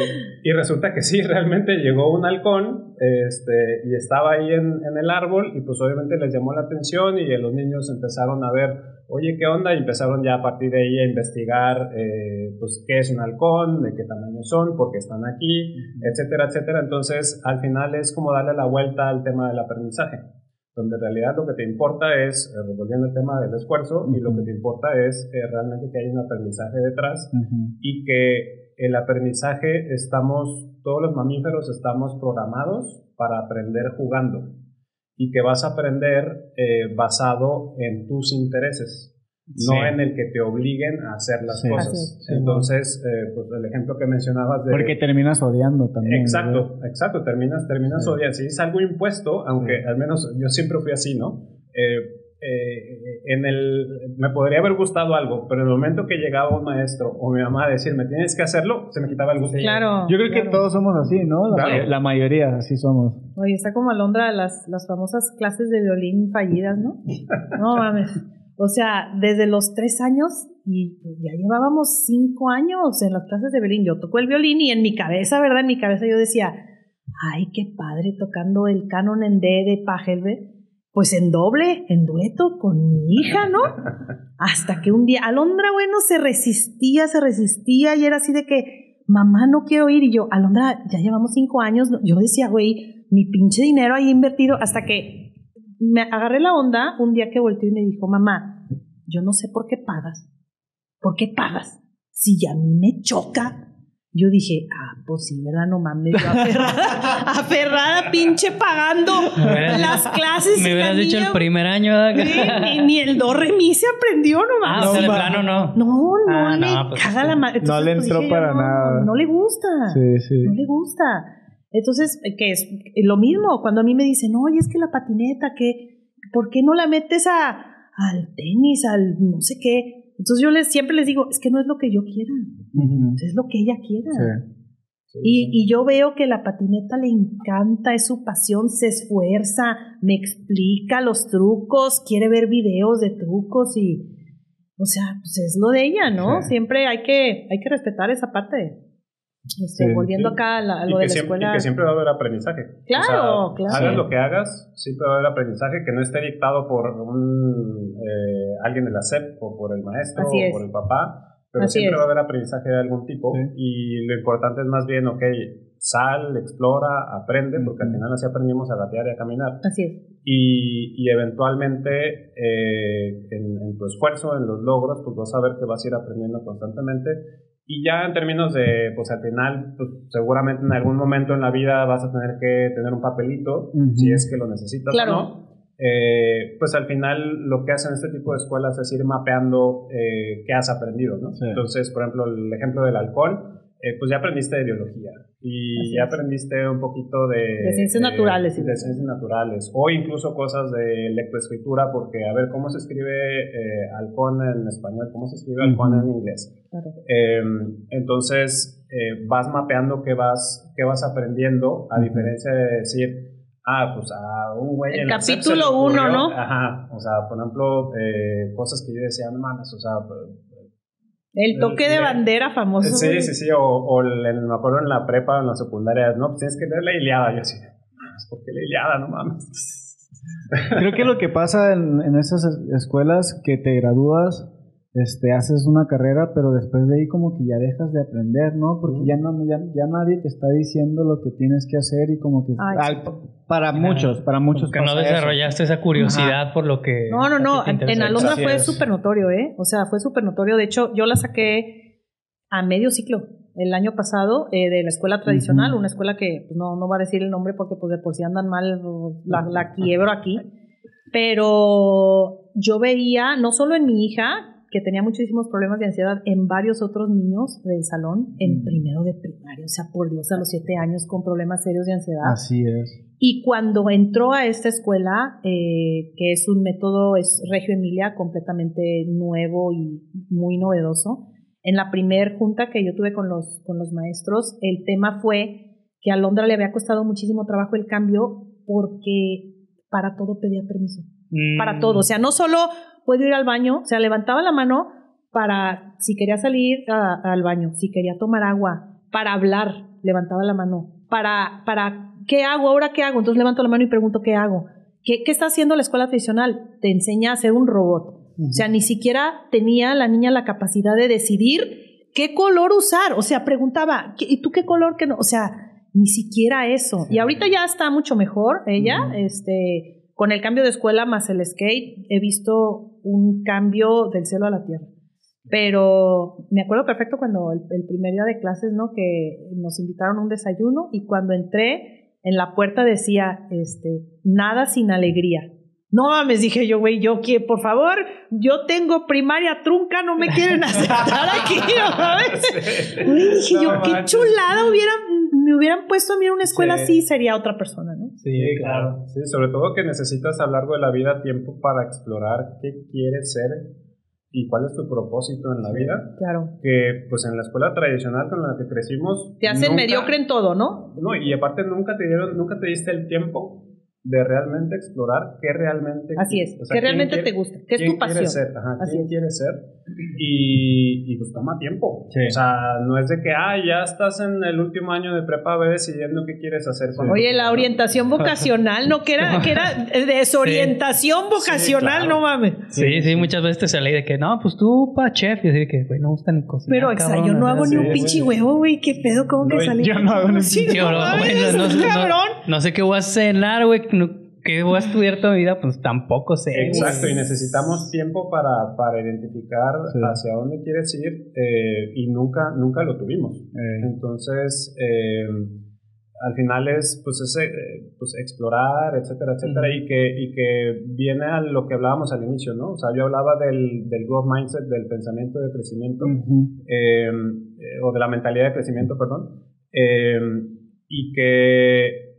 y resulta que sí, realmente llegó un halcón este, y estaba ahí en, en, el árbol y pues obviamente les llamó la atención y los niños empezaron a ver, oye, ¿qué onda? Y empezaron ya a partir de ahí a investigar eh, pues qué es un halcón, de qué tamaño son, por qué están aquí, etcétera, etcétera. Entonces al final es como darle la vuelta al tema del aprendizaje donde en realidad lo que te importa es, eh, revolviendo el tema del esfuerzo, y lo que te importa es eh, realmente que hay un aprendizaje detrás y que el aprendizaje estamos, todos los mamíferos estamos programados para aprender jugando y que vas a aprender eh, basado en tus intereses no en el que te obliguen a hacer las cosas. Entonces, eh, pues el ejemplo que mencionabas de... Porque terminas odiando también. Exacto, exacto, terminas, terminas odiando. Si es algo impuesto, aunque al menos yo siempre fui así, ¿no? Eh, eh, en el, me podría haber gustado algo, pero en el momento que llegaba un maestro o mi mamá a decirme tienes que hacerlo, se me quitaba el gusto. Claro. Yo creo que todos somos así, ¿no? La, la, mayoría así somos. Oye, está como Alondra las, las famosas clases de violín fallidas, ¿no? No mames. O sea, desde los tres años y pues, ya llevábamos cinco años en las clases de violín. Yo toco el violín y en mi cabeza, ¿verdad? En mi cabeza yo decía, ay, qué padre tocando el canon en D de Pachelbel. Pues en doble, en dueto con mi hija, ¿no? Hasta que un día Alondra, bueno, se resistía, se resistía y era así de que, mamá, no quiero ir. Y yo, Alondra, ya llevamos cinco años. Yo decía, güey, mi pinche dinero ahí invertido hasta que me agarré la onda un día que volteó y me dijo, mamá, yo no sé por qué pagas. ¿Por qué pagas? Si a mí me choca. Yo dije, ah, pues sí, ¿verdad? No mames, yo aferrada, aferrada, pinche pagando las clases. Me hubieras dicho el primer año. ni, el do re mi se aprendió nomás. Ah, no, plano no. No, no, ah, le no, pues la madre. No le pues, entró para nada. No, le gusta. Sí, sí. No le gusta. Entonces, que es lo mismo, cuando a mí me dicen, oye, es que la patineta, que, ¿por qué no la metes a, al tenis, al no sé qué? Entonces yo les, siempre les digo, es que no es lo que yo quiera, es lo que ella quiera. y, y, yo veo que la patineta le encanta, es su pasión, se esfuerza, me explica los trucos, quiere ver videos de trucos y, o sea, pues es lo de ella, ¿no? Siempre hay que, hay que respetar esa parte. Este, volviendo acá a, lo de la escuela. Y que siempre va a haber aprendizaje. Claro, claro. Hagas lo que hagas, siempre va a haber aprendizaje que no esté dictado por un, eh, alguien de la SEP o por el maestro o por el papá, pero siempre va a haber aprendizaje de algún tipo. Y lo importante es más bien, ok, sal, explora, aprende, porque al final así aprendimos a gatear y a caminar. Así es. Y, y eventualmente eh, en, en, tu esfuerzo, en los logros, pues vas a ver que vas a ir aprendiendo constantemente y ya en términos de, pues al final, pues seguramente en algún momento en la vida vas a tener que tener un papelito, si es que lo necesitas o no. Eh, pues al final lo que hacen este tipo de escuelas es ir mapeando eh, qué has aprendido, ¿no? Entonces, por ejemplo, el ejemplo del alcohol, eh, pues ya aprendiste de biología y ya aprendiste un poquito de... De ciencias naturales. De, ciencias naturales o incluso cosas de lectoescritura porque a ver cómo se escribe eh, halcón en español, cómo se escribe halcón en inglés. Em, entonces eh, vas mapeando qué vas, qué vas aprendiendo a diferencia de decir, ah, pues a un güey... El capítulo 1, ¿no? Ajá, o sea, por ejemplo, cosas que yo decía, no mames, o sea el toque de bandera famoso. Sí, sí, sí, o, o me acuerdo en la prepa, en la secundaria, no, pues tienes que leer la Iliada. Yo así, ¿por qué la Iliada? No mames. Creo que lo que pasa en, en esas escuelas que te gradúas este, haces una carrera, pero después de ahí como que ya dejas de aprender, ¿no? Porque ya no ya, ya, nadie te está diciendo lo que tienes que hacer y como que para muchos, para muchos que no desarrollaste esa curiosidad por lo que No, no, no, en Alondra fue súper notorio, ¿eh? O sea, fue súper notorio, de hecho, yo la saqué a medio ciclo. el año pasado eh, de la escuela tradicional, una escuela que pues, no, no va a decir el nombre porque pues de por sí andan mal, la, la quiebro aquí, pero yo veía, no solo en mi hija, que tenía muchísimos problemas de ansiedad en varios otros niños del salón en primero de primaria, o sea, por Dios, a los siete años con problemas serios de ansiedad. Así es. Y cuando entró a esta escuela, eh, que es un método, es Regio Emilia, completamente nuevo y muy novedoso, en la primer junta que yo tuve con los, con los maestros, el tema fue que a Londra le había costado muchísimo trabajo el cambio porque para todo pedía permiso. Para todo. O sea, no solo puedo ir al baño, o sea, levantaba la mano para si quería salir al baño, si quería tomar agua, para hablar, levantaba la mano, para, para, ¿qué hago? ¿Ahora qué hago? Entonces levanto la mano y pregunto, ¿qué hago? ¿Qué, qué está haciendo la escuela tradicional? Te enseña a ser un robot. O sea, ni siquiera tenía la niña la capacidad de decidir qué color usar. O sea, preguntaba, ¿y tú qué color que no? O sea, ni siquiera eso. Y ahorita ya está mucho mejor ella, este, con el cambio de escuela más el skate, he visto un cambio del cielo a la tierra. Pero me acuerdo perfecto cuando el, primer día de clases, ¿no? Que nos invitaron a un desayuno y cuando entré en la puerta decía, este, nada sin alegría. No mames, dije yo, güey, yo que, por favor, yo tengo primaria trunca, no me quieren aceptar aquí, ¿no? dije yo, qué chulada hubiera me hubieran puesto a mí en una escuela así, sería otra persona, ¿no? Sí, claro. Sí, sobre todo que necesitas a lo largo de la vida tiempo para explorar qué quieres ser y cuál es tu propósito en la vida. Claro. Que pues en la escuela tradicional con la que crecimos... Te hacen mediocre en todo, ¿no? No, y aparte nunca te dieron, nunca te diste el tiempo de realmente explorar qué realmente así es qué realmente te gusta qué es tu pasión. ser, ajá, quién quiere ser. Y, y, pues toma tiempo. O sea no es de que ah ya estás en el último año de prepa ve decidiendo qué quieres hacer oye la orientación vocacional no que era que era desorientación vocacional no mames. Sí sí muchas veces te sale de que no pues tú pa chef y decir que güey no gusta ni cocinar pero exacto yo no hago ni un pinche huevo güey qué pedo cómo que sale yo no hago ni un pinche huevo no sé qué voy a cenar güey ¿qué voy a estudiar toda mi vida? Pues tampoco sé. Exacto, y necesitamos tiempo para, para identificar hacia dónde quieres ir eh, y nunca, nunca lo tuvimos. Eh. Entonces, eh, al final es pues, ese, pues explorar, etcétera, etcétera, y, que, y que viene a lo que hablábamos al inicio, ¿no? O sea, yo hablaba del, del growth mindset, del pensamiento de crecimiento, o de la mentalidad de crecimiento, perdón, y que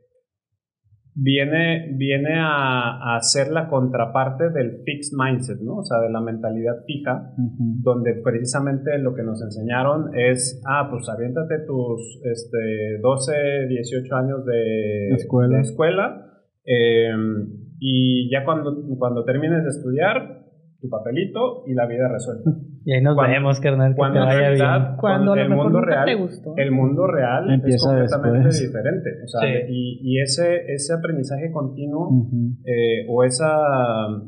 viene, viene a, a, ser la contraparte del fixed mindset, ¿no? O sea, de la mentalidad fija, donde precisamente lo que nos enseñaron es, ah, pues aviéntate tus este, 12, 18 años de escuela, de escuela em, y ya cuando, cuando termines de estudiar, tu papelito y la vida resuelta. Y ahí nos vemos, carnal. Cuando en realidad, cuando el mundo real, el mundo real Empieza es completamente diferente. O sea, y, y, ese, ese aprendizaje continuo eh, o esa,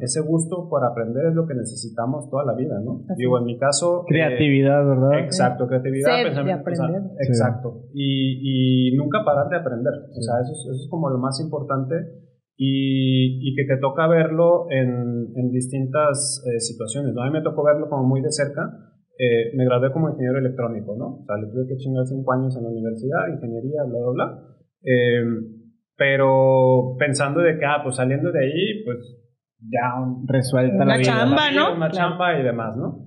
ese gusto por aprender es lo que necesitamos toda la vida, ¿no? Digo, en mi caso... Eh, creatividad, ¿verdad? Exacto, creatividad. pensamiento, aprender. exacto. Y, y, nunca parar de aprender. O sea, eso eso es como lo más importante y, y, que te toca verlo en, en distintas eh, situaciones. ¿no? A mí me tocó verlo como muy de cerca. Eh, me gradué como ingeniero electrónico, ¿no? O sea, le tuve que chingar cinco años en la universidad, ingeniería, bla, bla, bla. Eh, pero pensando de que, ah, pues saliendo de ahí, pues ya resuelta la vida. chamba, ¿no? Una chamba y demás, ¿no?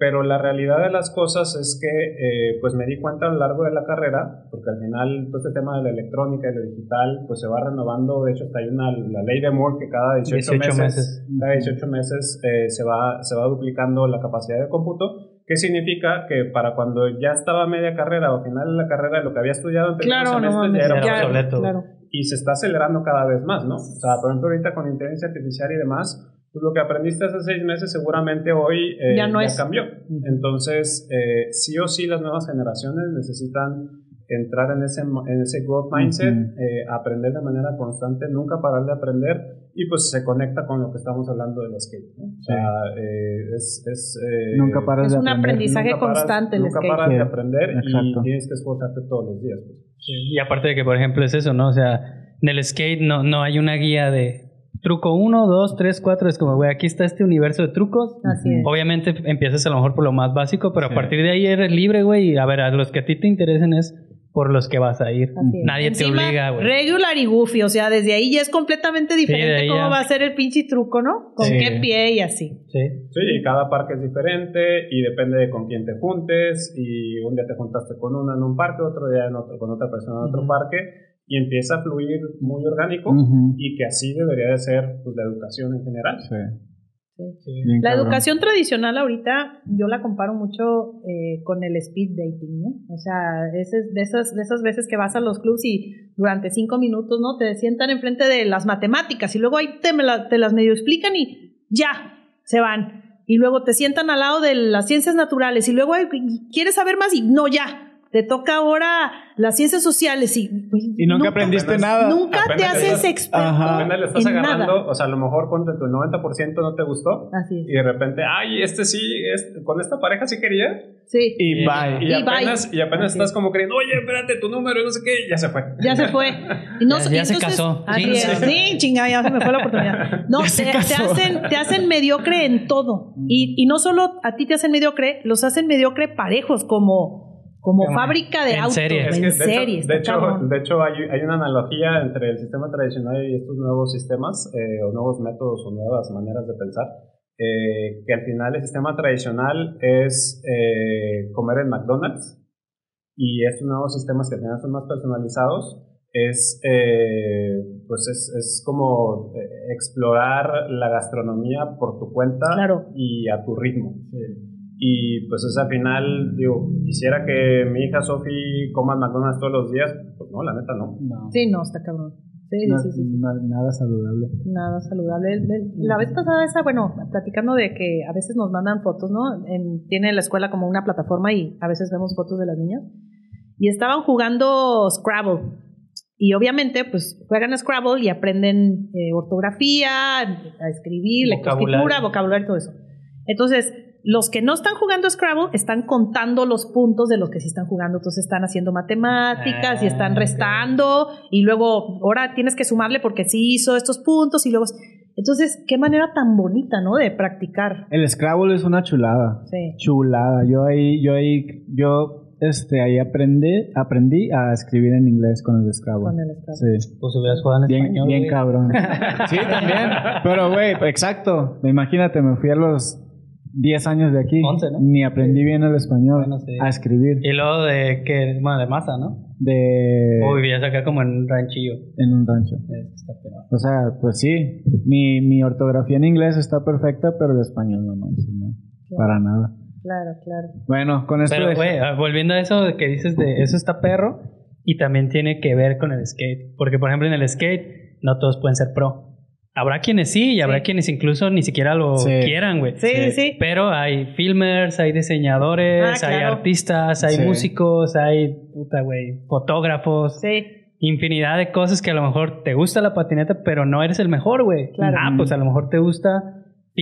Pero la realidad de las cosas es que eh, pues me di cuenta a lo largo de la carrera, porque al final todo este tema de la electrónica y lo digital pues se va renovando, de hecho está hay una la ley de Moore que cada 18, meses, cada 18 meses eh, se, va, se va duplicando la capacidad de cómputo, que significa que para cuando ya estaba media carrera o final de la carrera lo que había estudiado en claro, semestres ya era obsoleto. Y se está acelerando cada vez más, ¿no? O sea, por ejemplo ahorita con inteligencia artificial y demás, pues lo que aprendiste hace seis meses seguramente hoy eh, ya, no cambió. Entonces, eh, sí o sí las nuevas generaciones necesitan entrar en ese, en ese growth mindset, eh, aprender de manera constante, nunca parar de aprender y pues se conecta con lo que estamos hablando del skate. O sea, es, es, nunca paras es un aprendizaje constante el nunca paras de aprender y tienes que esforzarte todos los días. Pues. Y aparte de que, por ejemplo, es eso, ¿no? O sea, en el skate no, no hay una guía de truco 1, 2, 3, 4, es como, güey, aquí está este universo de trucos. Así es. Obviamente empiezas a lo mejor por lo más básico, pero Sí. a partir de ahí eres libre, güey, y a ver, a los que a ti te interesen es por los que vas a ir. Así es. Nadie Encima, te obliga, güey. Regular y goofy, o sea, desde ahí ya es completamente diferente ahí cómo ya. va a ser el pinche truco, ¿no? Con Sí. qué pie y así. Sí. Sí, y cada parque es diferente y depende de con quién te juntes y un día te juntaste con uno en un parque, otro día en otro, con otra persona en otro Ujú. parque y empieza a fluir muy orgánico Ujú. y que así debería de ser pues, la educación en general. Sí. Sí. Bien La cabrón. educación tradicional ahorita yo la comparo mucho eh, con el speed dating, ¿no? O sea, es de esas, de esas veces que vas a los clubs y durante cinco minutos, ¿no? Te sientan enfrente de las matemáticas y luego ahí te, me la- te las medio explican y ya, se van. Y luego te sientan al lado de las ciencias naturales y luego quieres saber más y no, ya. Te toca ahora las ciencias sociales y... Y nunca aprendiste apenas- nada. Nunca te haces experto Ajá. Apenas le estás en agarrando, nada. o sea, a lo mejor ponte tu 90% no te gustó Así y de repente, ay, este sí, es, con esta pareja sí quería es. Sí. Y Y- bye. y, Y apenas, bye. y apenas Así estás es. como creyendo, oye, espérate, tu número, y no sé qué, y ya se fue. Ya se fue. Y no, Ya- ya se casó. Así Sí. es. Sí, chinga, ya se me fue la oportunidad. No, te, se te hacen, te hacen mediocre en todo. Y, y no solo a ti te hacen mediocre, los hacen mediocre parejos, como, como fábrica de en autos. serie. Es En que, de serie. hecho, de hecho, de hecho hay, hay una analogía entre el sistema tradicional y estos nuevos sistemas eh, o nuevos métodos o nuevas maneras de pensar. eh, que al final el sistema tradicional es eh, comer en McDonald's y estos nuevos sistemas que al final son más personalizados es eh, pues es, es como eh, explorar la gastronomía por tu cuenta Claro. y a tu ritmo. Y pues es al final, digo, quisiera que mi hija Sophie coma McDonald's todos los días. Pues no, la neta no. No. Sí, no, está cabrón. Sí, sí, No, sí, sí, sí. na- nada saludable. Nada saludable. La vez pasada esa, bueno, platicando de que a veces nos mandan fotos, ¿no? En- tiene la escuela como una plataforma y a veces vemos fotos de las niñas. Y estaban jugando Scrabble. Y obviamente, pues juegan a Scrabble y aprenden eh, ortografía, a escribir, Vocabulario. vocabulario y todo eso. Entonces, los que no están jugando Scrabble están contando los puntos de los que sí están jugando. Entonces están haciendo matemáticas y Ah, están ok. restando. Y luego, ahora tienes que sumarle porque sí hizo estos puntos y luego... Entonces, qué manera tan bonita, ¿no? De practicar. El Scrabble es una chulada. Sí. Chulada. Yo ahí, yo ahí, yo este ahí aprendí, aprendí a escribir en inglés con el Scrabble. Con el Scrabble. Sí. Pues hubieras jugado en Bien, español. bien güey. cabrón. Sí, también. Pero, güey, exacto. Imagínate, me fui a los 10 años de aquí. 11, ¿no? Ni aprendí bien el español Bueno, sí. a escribir. Y luego de que, bueno, de masa, ¿no? De. O vivías acá como en un ranchillo. En un rancho. Es- Está. O sea, pues sí. Mi, mi ortografía en inglés está perfecta, pero el español no manches, no. Para nada. Claro, claro. Bueno, con esto. Pero, güey, ah, volviendo a eso de que dices de eso está perro y también tiene que ver con el skate. Porque, por ejemplo, en el skate no todos pueden ser pro. Habrá quienes sí y habrá Sí. quienes incluso ni siquiera lo Sí. quieran, güey. Sí, sí, sí. Pero hay filmers, hay diseñadores, Ah, hay claro. artistas, hay músicos, hay, puta, güey, fotógrafos. Sí. Infinidad de cosas que a lo mejor te gusta la patineta, pero no eres el mejor, güey. Claro. Ah, pues a lo mejor te gusta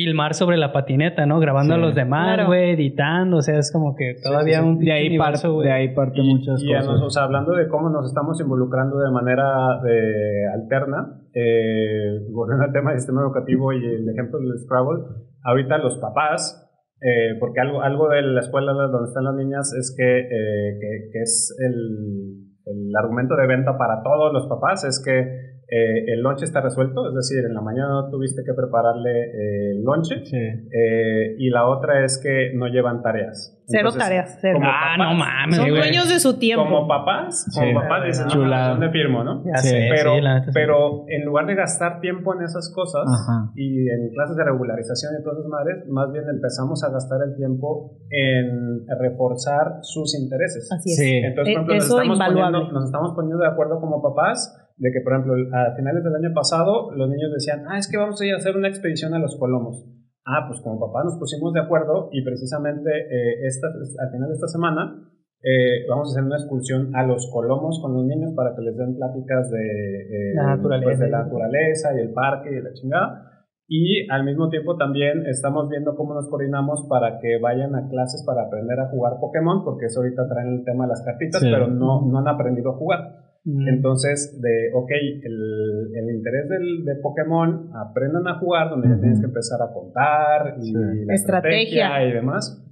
filmar sobre la patineta, ¿no? Grabando Sí. a los demás, Claro. güey, editando, o sea, es como que todavía sí, sí. un de, ahí parte, de ahí parte Y- muchas y cosas. nos- o sea, hablando de cómo nos estamos involucrando de manera eh, alterna, eh, volviendo al tema del sistema educativo y el ejemplo del Scrabble, ahorita los papás, eh, porque algo, algo de la escuela donde están las niñas es que, eh, que, que es el, el argumento de venta para todos los papás, es que eh, el lonche está resuelto, es decir, en la mañana no tuviste que prepararle eh, el lonche, Sí. eh, y la otra es que no llevan tareas. Cero Entonces, tareas, cero. como Ah, papás, no mames, Son güey. dueños de su tiempo. como papás, como Sí. papás dicen, no, Chulada. ¿dónde firmo, no? Ya Sí. sé, Pero, sí, la neta sí. pero en lugar de gastar tiempo en esas cosas Ajá. y en clases de regularización y todas esas madres, más bien empezamos a gastar el tiempo en reforzar sus intereses. Así es. Sí. Entonces, por ejemplo, nos eso estamos, poniendo, nos estamos poniendo de acuerdo como papás de que, por ejemplo, a finales del año pasado, los niños decían, ah, es que vamos a ir a hacer una expedición a los Colomos. Ah, pues como papá nos pusimos de acuerdo y precisamente eh, esta, al final de esta semana eh, vamos a hacer una excursión a los Colomos con los niños para que les den pláticas de, eh, La naturaleza. pues, de la naturaleza y el parque y la chingada. Y al mismo tiempo también estamos viendo cómo nos coordinamos para que vayan a clases para aprender a jugar Pokémon, porque eso ahorita traen el tema de las cartitas, Sí. pero no, no han aprendido a jugar. Mm. Entonces, de, ok, el, el interés del, de Pokémon, aprendan a jugar, donde ya tienes que empezar a contar y Sí. la Estrategia. estrategia y demás.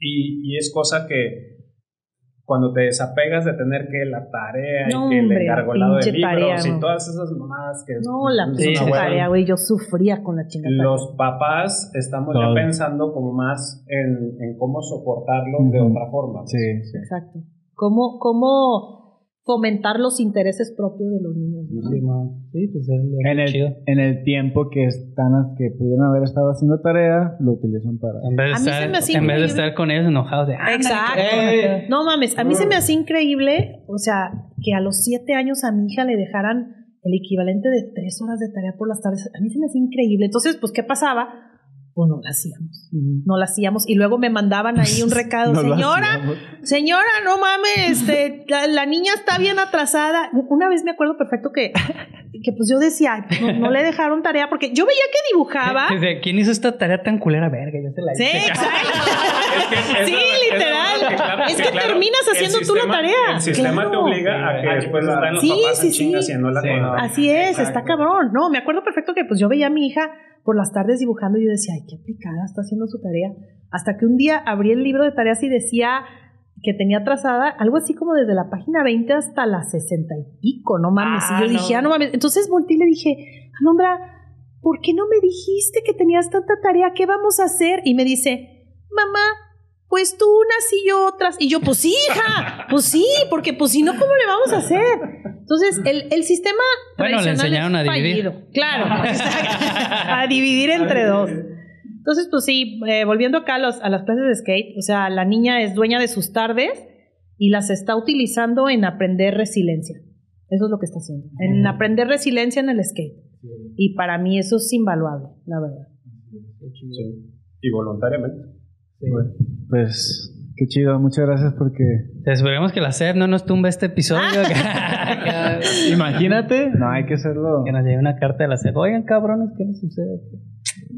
Y, y es cosa que cuando te desapegas de tener que la tarea No, y que hombre, el encargolado de libros tarea, y no. todas esas mamadas que No, la Sí, pinche tarea, güey. Yo sufría con la chingada. Los papás estamos Todo. ya pensando como más en, en cómo soportarlos de otra forma. Sí, sí. Exacto. ¿Cómo, cómo fomentar los intereses propios de los niños? ¿no? Sí, man. Sí, pues es En el, chido. en el tiempo que están que pudieron haber estado haciendo tarea, lo utilizan para. En vez de, estar, en vez de estar con ellos enojados de... "Ándale, Exacto. cabrón". No mames, a mí se me hace increíble, o sea, que a los siete años a mi hija le dejaran el equivalente de tres horas de tarea por las tardes. A mí se me hace increíble. Entonces, pues, ¿qué pasaba? Pues no la hacíamos. Ujú. No la hacíamos. Y luego me mandaban ahí un recado. No Señora. Señora, no mames, este, la, la niña está bien atrasada. Una vez me acuerdo perfecto que, que pues yo decía, "Ay, pues, no, no le dejaron tarea porque yo veía que dibujaba. Dice, ¿Quién hizo esta tarea tan culera? Verga, yo se la Sí, hice. exacto. Es que eso- sí, literal. es lo que, claro, es que claro, terminas haciendo tú la sistema- tarea. El sistema Claro. te obliga a que Sí, después están los Sí, papás sí, sí. haciendo la Sí. Así es, está Exacto. cabrón. No, me acuerdo perfecto que pues yo veía a mi hija por las tardes dibujando y yo decía, ay, qué aplicada, está haciendo su tarea. Hasta que un día abrí el libro de tareas y decía que tenía trazada algo así como desde la página 20 hasta la 60 y pico, no mames. Ah, y yo no. dije, ah, no mames. Entonces volteé y le dije, Alondra, ¿por qué no me dijiste que tenías tanta tarea? ¿Qué vamos a hacer? Y me dice, mamá, pues tú unas y yo otras. Y yo, pues sí, hija, pues sí, porque pues si no, ¿cómo le vamos a hacer? Entonces, el, el sistema Bueno, le enseñaron es a dividir. fallido. Claro, a dividir entre dos. Entonces, pues sí, eh, volviendo acá a, los- a las clases de skate, o sea, la niña es dueña de sus tardes y las está utilizando en aprender resiliencia. Eso es lo que está haciendo, en aprender resiliencia en el skate. Y para mí eso es invaluable, la verdad. Sí. Y voluntariamente. Pues, qué chido, muchas gracias porque. Esperemos que la SEP no nos tumbe este episodio. Imagínate. No, hay que hacerlo. que nos llegue una carta de la SEP. Oigan, cabrones, ¿qué les sucede?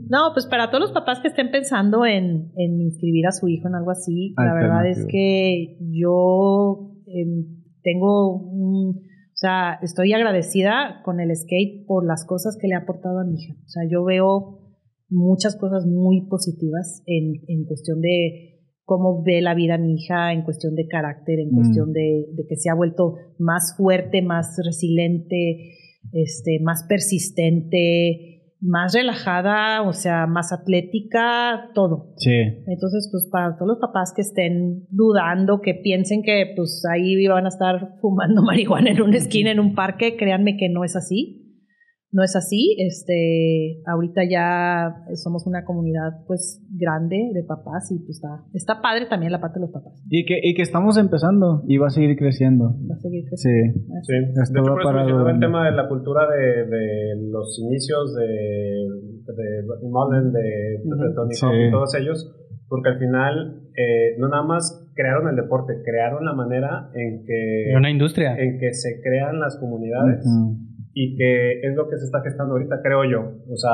No, pues para todos los papás que estén pensando en, en inscribir a su hijo en algo así, la verdad es que yo em, tengo un, o sea, estoy agradecida con el skate por las cosas que le ha aportado a mi hija. O sea, yo veo muchas cosas muy positivas en, en cuestión de cómo ve la vida mi hija, en cuestión de carácter, en Mm. cuestión de, de que se ha vuelto más fuerte, más resiliente, este, más persistente, más relajada, o sea, más atlética, todo. Sí. Entonces, pues para todos los papás que estén dudando, que piensen que pues ahí van a estar fumando marihuana en una esquina, en un parque, créanme que no es así. No es así. Este, ahorita ya somos una comunidad pues grande de papás y pues está, está padre también la parte de los papás. Y que, y que estamos empezando y va a seguir creciendo. Va a seguir Sí. creciendo. Sí, Esto de hecho, por para el tema de la cultura de, de los inicios de, de Rodney Mullen, de, de Tony Sí. Hawk y todos ellos, porque al final eh, no nada más crearon el deporte, crearon la manera en que, Una industria. en que se crean las comunidades. Y que es lo que se está gestando ahorita, creo yo. O sea,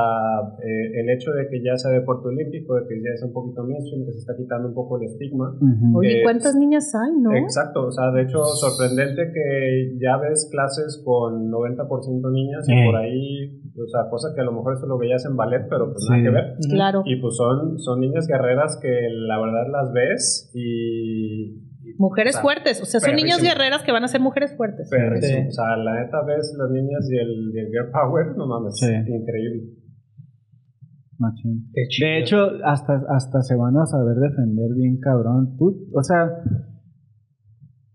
eh, el hecho de que ya sea deporte olímpico, de que ya es un poquito mainstream, que se está quitando un poco el estigma. Eh, ¿cuántas niñas hay, no? Exacto, o sea, de hecho, sorprendente que ya ves clases con 90% niñas y por ahí, o sea, cosa que a lo mejor eso lo veías en ballet, pero pues Sí. nada que ver. Claro. Y pues son, son niñas guerreras que la verdad las ves y... Mujeres o sea, fuertes, o sea, son niñas guerreras que van a ser mujeres fuertes. perrísimo. Sí. O sea, la neta ves las niñas y el, y el girl power, no mames, Sí. increíble. Machín. Qué chido. De hecho, hasta, hasta se van a saber defender bien cabrón. Tú, o sea,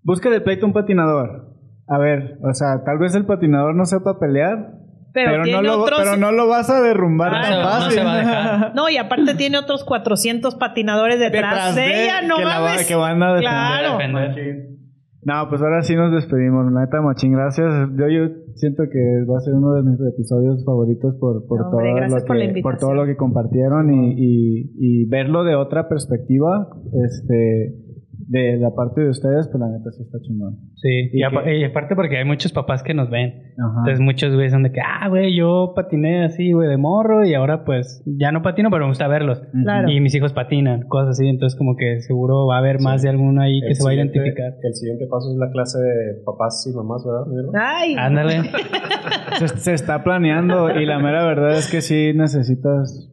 busca de pleito un patinador. A ver, o sea, tal vez el patinador no sepa pelear, Pero, pero, tiene no, lo, otros. pero no lo vas a derrumbar Ah, tan no, no fácil. se va a dejar. No, y aparte tiene otros 400 patinadores detrás, de ella, no que, va- mames. que van a defender. Claro. Defender. No, pues ahora sí nos despedimos. Neta, machín, gracias. Yo, yo siento que va a ser uno de mis episodios favoritos por, por, hombre, todo, lo por que, invitación. por todo lo que compartieron y, y, y verlo de otra perspectiva. Este, de la parte de ustedes, pues la neta sí está chingón. Sí, y, ¿Y apa- y aparte porque hay muchos papás que nos ven. Ajá. Entonces muchos güeyes son de que, ah, güey, yo patiné así, güey, de morro y ahora pues ya no patino, pero me gusta verlos. Claro. Y mis hijos patinan, cosas así. Entonces como que seguro va a haber más de alguno ahí que se va a identificar. El siguiente paso es la clase de papás y mamás, ¿verdad? Ay, Ándale. Se, se está planeando y la mera verdad es que sí necesitas.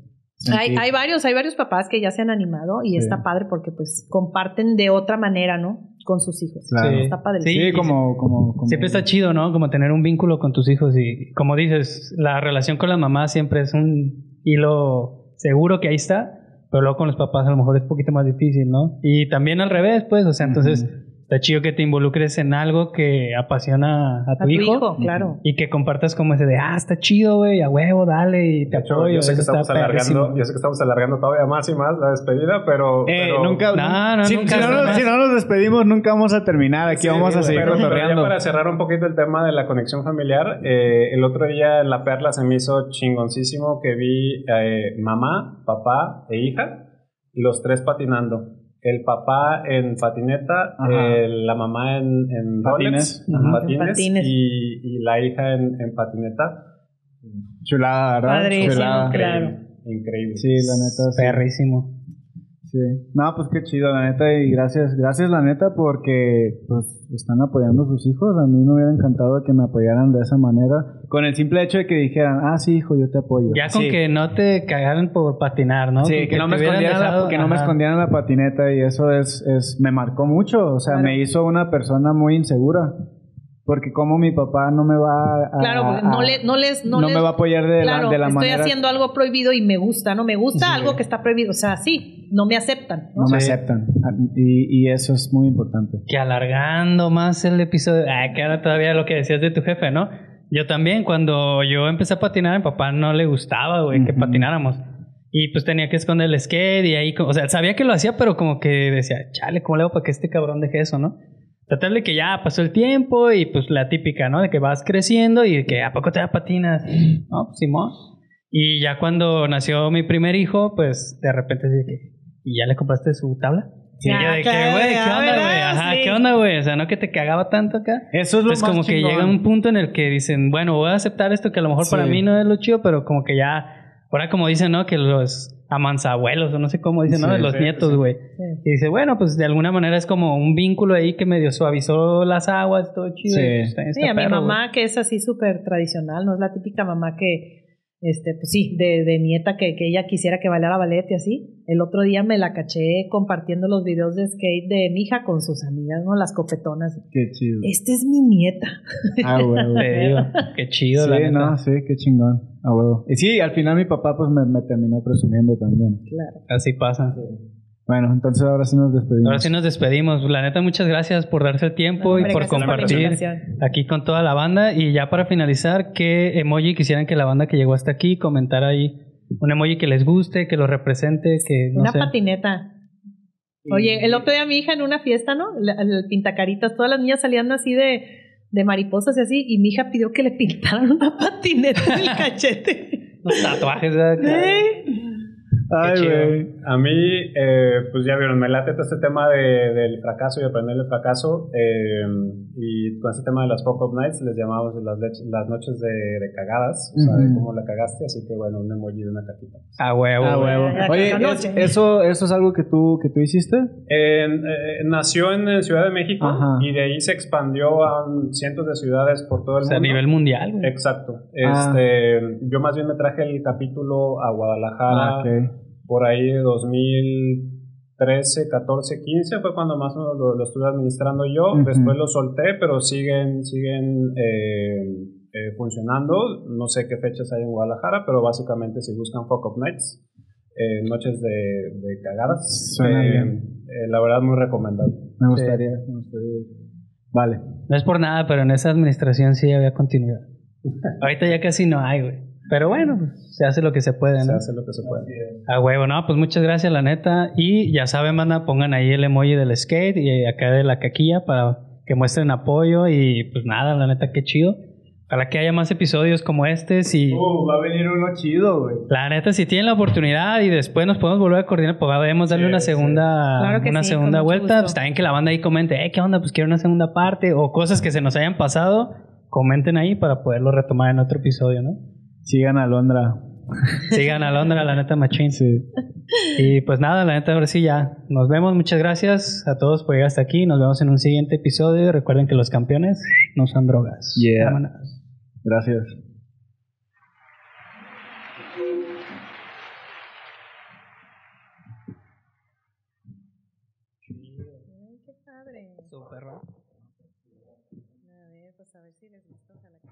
Hay, hay varios, hay varios papás que ya se han animado y Sí. está padre porque pues comparten de otra manera, ¿no? Con sus hijos. Claro. Sí. Está padre. Sí, Sí, como, como, como- Siempre está chido, ¿no? Como tener un vínculo con tus hijos y como dices, la relación con la mamá siempre es un hilo seguro que ahí está, pero luego con los papás a lo mejor es un poquito más difícil, ¿no? Y también al revés, pues, o sea, entonces está chido que te involucres en algo que apasiona a tu, A tu hijo, hijo, claro. y que compartas como ese de, ah, está chido, güey, a huevo, dale y te hecho, apoyo. yo sé, que está estamos alargando, perrísimo. yo sé que estamos alargando todavía más y más la despedida, pero... Eh, pero- nunca. No, no, si, nunca si no, nos, si no nos despedimos, nunca vamos a terminar. Aquí Sí, vamos a seguir pero- pero ya para cerrar un poquito el tema de la conexión familiar, eh, el otro día en La Perla se me hizo chingoncísimo que vi eh, mamá, papá e hija, los tres patinando. El papá en patineta, eh, la mamá en, en Patines. rollers, en Ajá. patines, En patines. Y, y la hija en, en patineta. Chulada, ¿verdad? Padrísimo, Chulada. claro. Increíble. Sí, la neta. sí. Perrísimo. Sí. No, pues qué chido, la neta, y gracias, gracias la neta porque pues están apoyando a sus hijos. A mí me hubiera encantado que me apoyaran de esa manera, con el simple hecho de que dijeran, ah, sí, hijo, yo te apoyo. Ya con Sí. que no te cagaran por patinar, ¿no? Sí, que, no me escondieran la, que no me escondieran la patineta y eso es, es me marcó mucho, o sea, Claro. me hizo una persona muy insegura. Porque como mi papá no me va a... Claro, porque no, le- no les... No, no les- me va a apoyar de claro, la, de la estoy manera... haciendo algo prohibido y me gusta, ¿no? Me gusta Sí. algo que está prohibido. O sea, sí, no me aceptan. ¿no? No me Sí. aceptan. Y, y eso es muy importante. que alargando más el episodio, ah, que ahora todavía lo que decías de tu jefe, ¿no? Yo también, cuando yo empecé a patinar, a mi papá no le gustaba, güey, que patináramos. Y pues tenía que esconder el skate y ahí, o sea, sabía que lo hacía, pero como que decía, chale, ¿cómo le hago para que este cabrón deje eso, no? Total de que ya pasó el tiempo y pues la típica, ¿no? De que vas creciendo y de que ¿a poco te da patinas? No, pues Simón. Y ya cuando nació mi primer hijo, pues de repente dije, ¿y ya le compraste su tabla? Sí. Y yo Ah, de que, claro, güey, ¿qué onda, güey? Ajá, Sí. ¿qué onda, güey? O sea, no que te cagaba tanto acá. Eso es lo Entonces más como que llega un punto en el que dicen, bueno, voy a aceptar esto que a lo mejor Sí. para mí no es lo chido, pero como que ya, ahora como dicen, ¿no? Que los amansabuelos, o no sé cómo dicen, ¿no? Sí, De los sí, nietos, güey. Sí. Y dice, bueno, pues de alguna manera es como un vínculo ahí que medio suavizó las aguas, todo chido. Sí. y, pues, está- Sí, está a mi mamá, que es así súper tradicional, no es la típica mamá que, este, pues sí, de, de nieta que, que ella quisiera que bailara ballet y así. El otro día me la caché compartiendo los videos de skate de mi hija con sus amigas, ¿no? Las copetonas. Qué chido. Esta es mi nieta. Ah, huevo. güey. Te digo, qué chido, la sí, neta. no, sí, qué chingón. A huevo. Y sí, al final mi papá pues me, me terminó presumiendo también. Claro. Así pasa. Bueno, entonces ahora sí nos despedimos. Ahora sí nos despedimos. La neta, muchas gracias por darse el tiempo Hombre, y por compartir aquí con toda la banda. Y ya para finalizar, ¿qué emoji quisieran que la banda que llegó hasta aquí comentara ahí? Un emoji que les guste, que lo represente, que no Una sé. patineta. Oye, el otro día mi hija en una fiesta, ¿no? El, el pintacaritas, todas las niñas salían así de, de mariposas y así, y mi hija pidió que le pintaran una patineta en el cachete. Los tatuajes, ¿verdad? ¿Eh? Ay, chido. güey. A mí, eh, pues ya vieron, me late todo este tema de- del fracaso y aprender el fracaso. eh, y con este tema de las Fuck Up Nights les llamamos las, las noches de, de cagadas, o sea, de cómo la cagaste. Así que bueno, un emoji de una caquita. A huevo. Ah, güey. huevo. Oye, ya, ¿es- noche. eso, ¿eso es algo que tú, que tú hiciste? Eh, nació en, Ciudad de México Ajá. y de ahí se expandió a cientos de ciudades por todo O el sea, a mundo. nivel mundial, güey. Exacto. Ah. Este, Yo más bien me traje el capítulo a Guadalajara Ah, ok. Por ahí de 2013, 14, 15 fue cuando más o menos lo, lo estuve administrando yo. Después lo solté, pero siguen, siguen eh, eh, funcionando. No sé qué fechas hay en Guadalajara, pero básicamente si buscan Fuck Up Nights, eh, noches de, de cagadas, Suena eh, bien. eh, la verdad muy recomendable. Me gustaría, me gustaría. Vale. No es por nada, pero en esa administración sí había continuidad. Ahorita ya casi no hay, güey. Pero bueno, pues, se hace lo que se puede, Se ¿no? hace lo que se puede. A huevo, no, pues muchas gracias, la neta. Y ya saben, manda, pongan ahí el emoji del skate y acá de la caquilla para que muestren apoyo. Y pues nada, la neta, qué chido. Ojalá que haya más episodios como este. Si, Uh, va a venir uno chido, güey. la neta, si tienen la oportunidad y después nos podemos volver a coordinar, pues podemos darle Sí, una sí. segunda, Claro que una sí, segunda vuelta. gusto. Pues también que la banda ahí comente, eh, ¿qué onda? Pues quiero una segunda parte o cosas que se nos hayan pasado. Comenten ahí para poderlo retomar en otro episodio, ¿no? Sigan a Londra. Sigan a Londra, la neta, machín. Sí. Y pues nada, la neta, ahora sí ya. Nos vemos. Muchas gracias a todos por llegar hasta aquí. Nos vemos en un siguiente episodio. Recuerden que los campeones no usan drogas. Yeah. Vámonos. Gracias.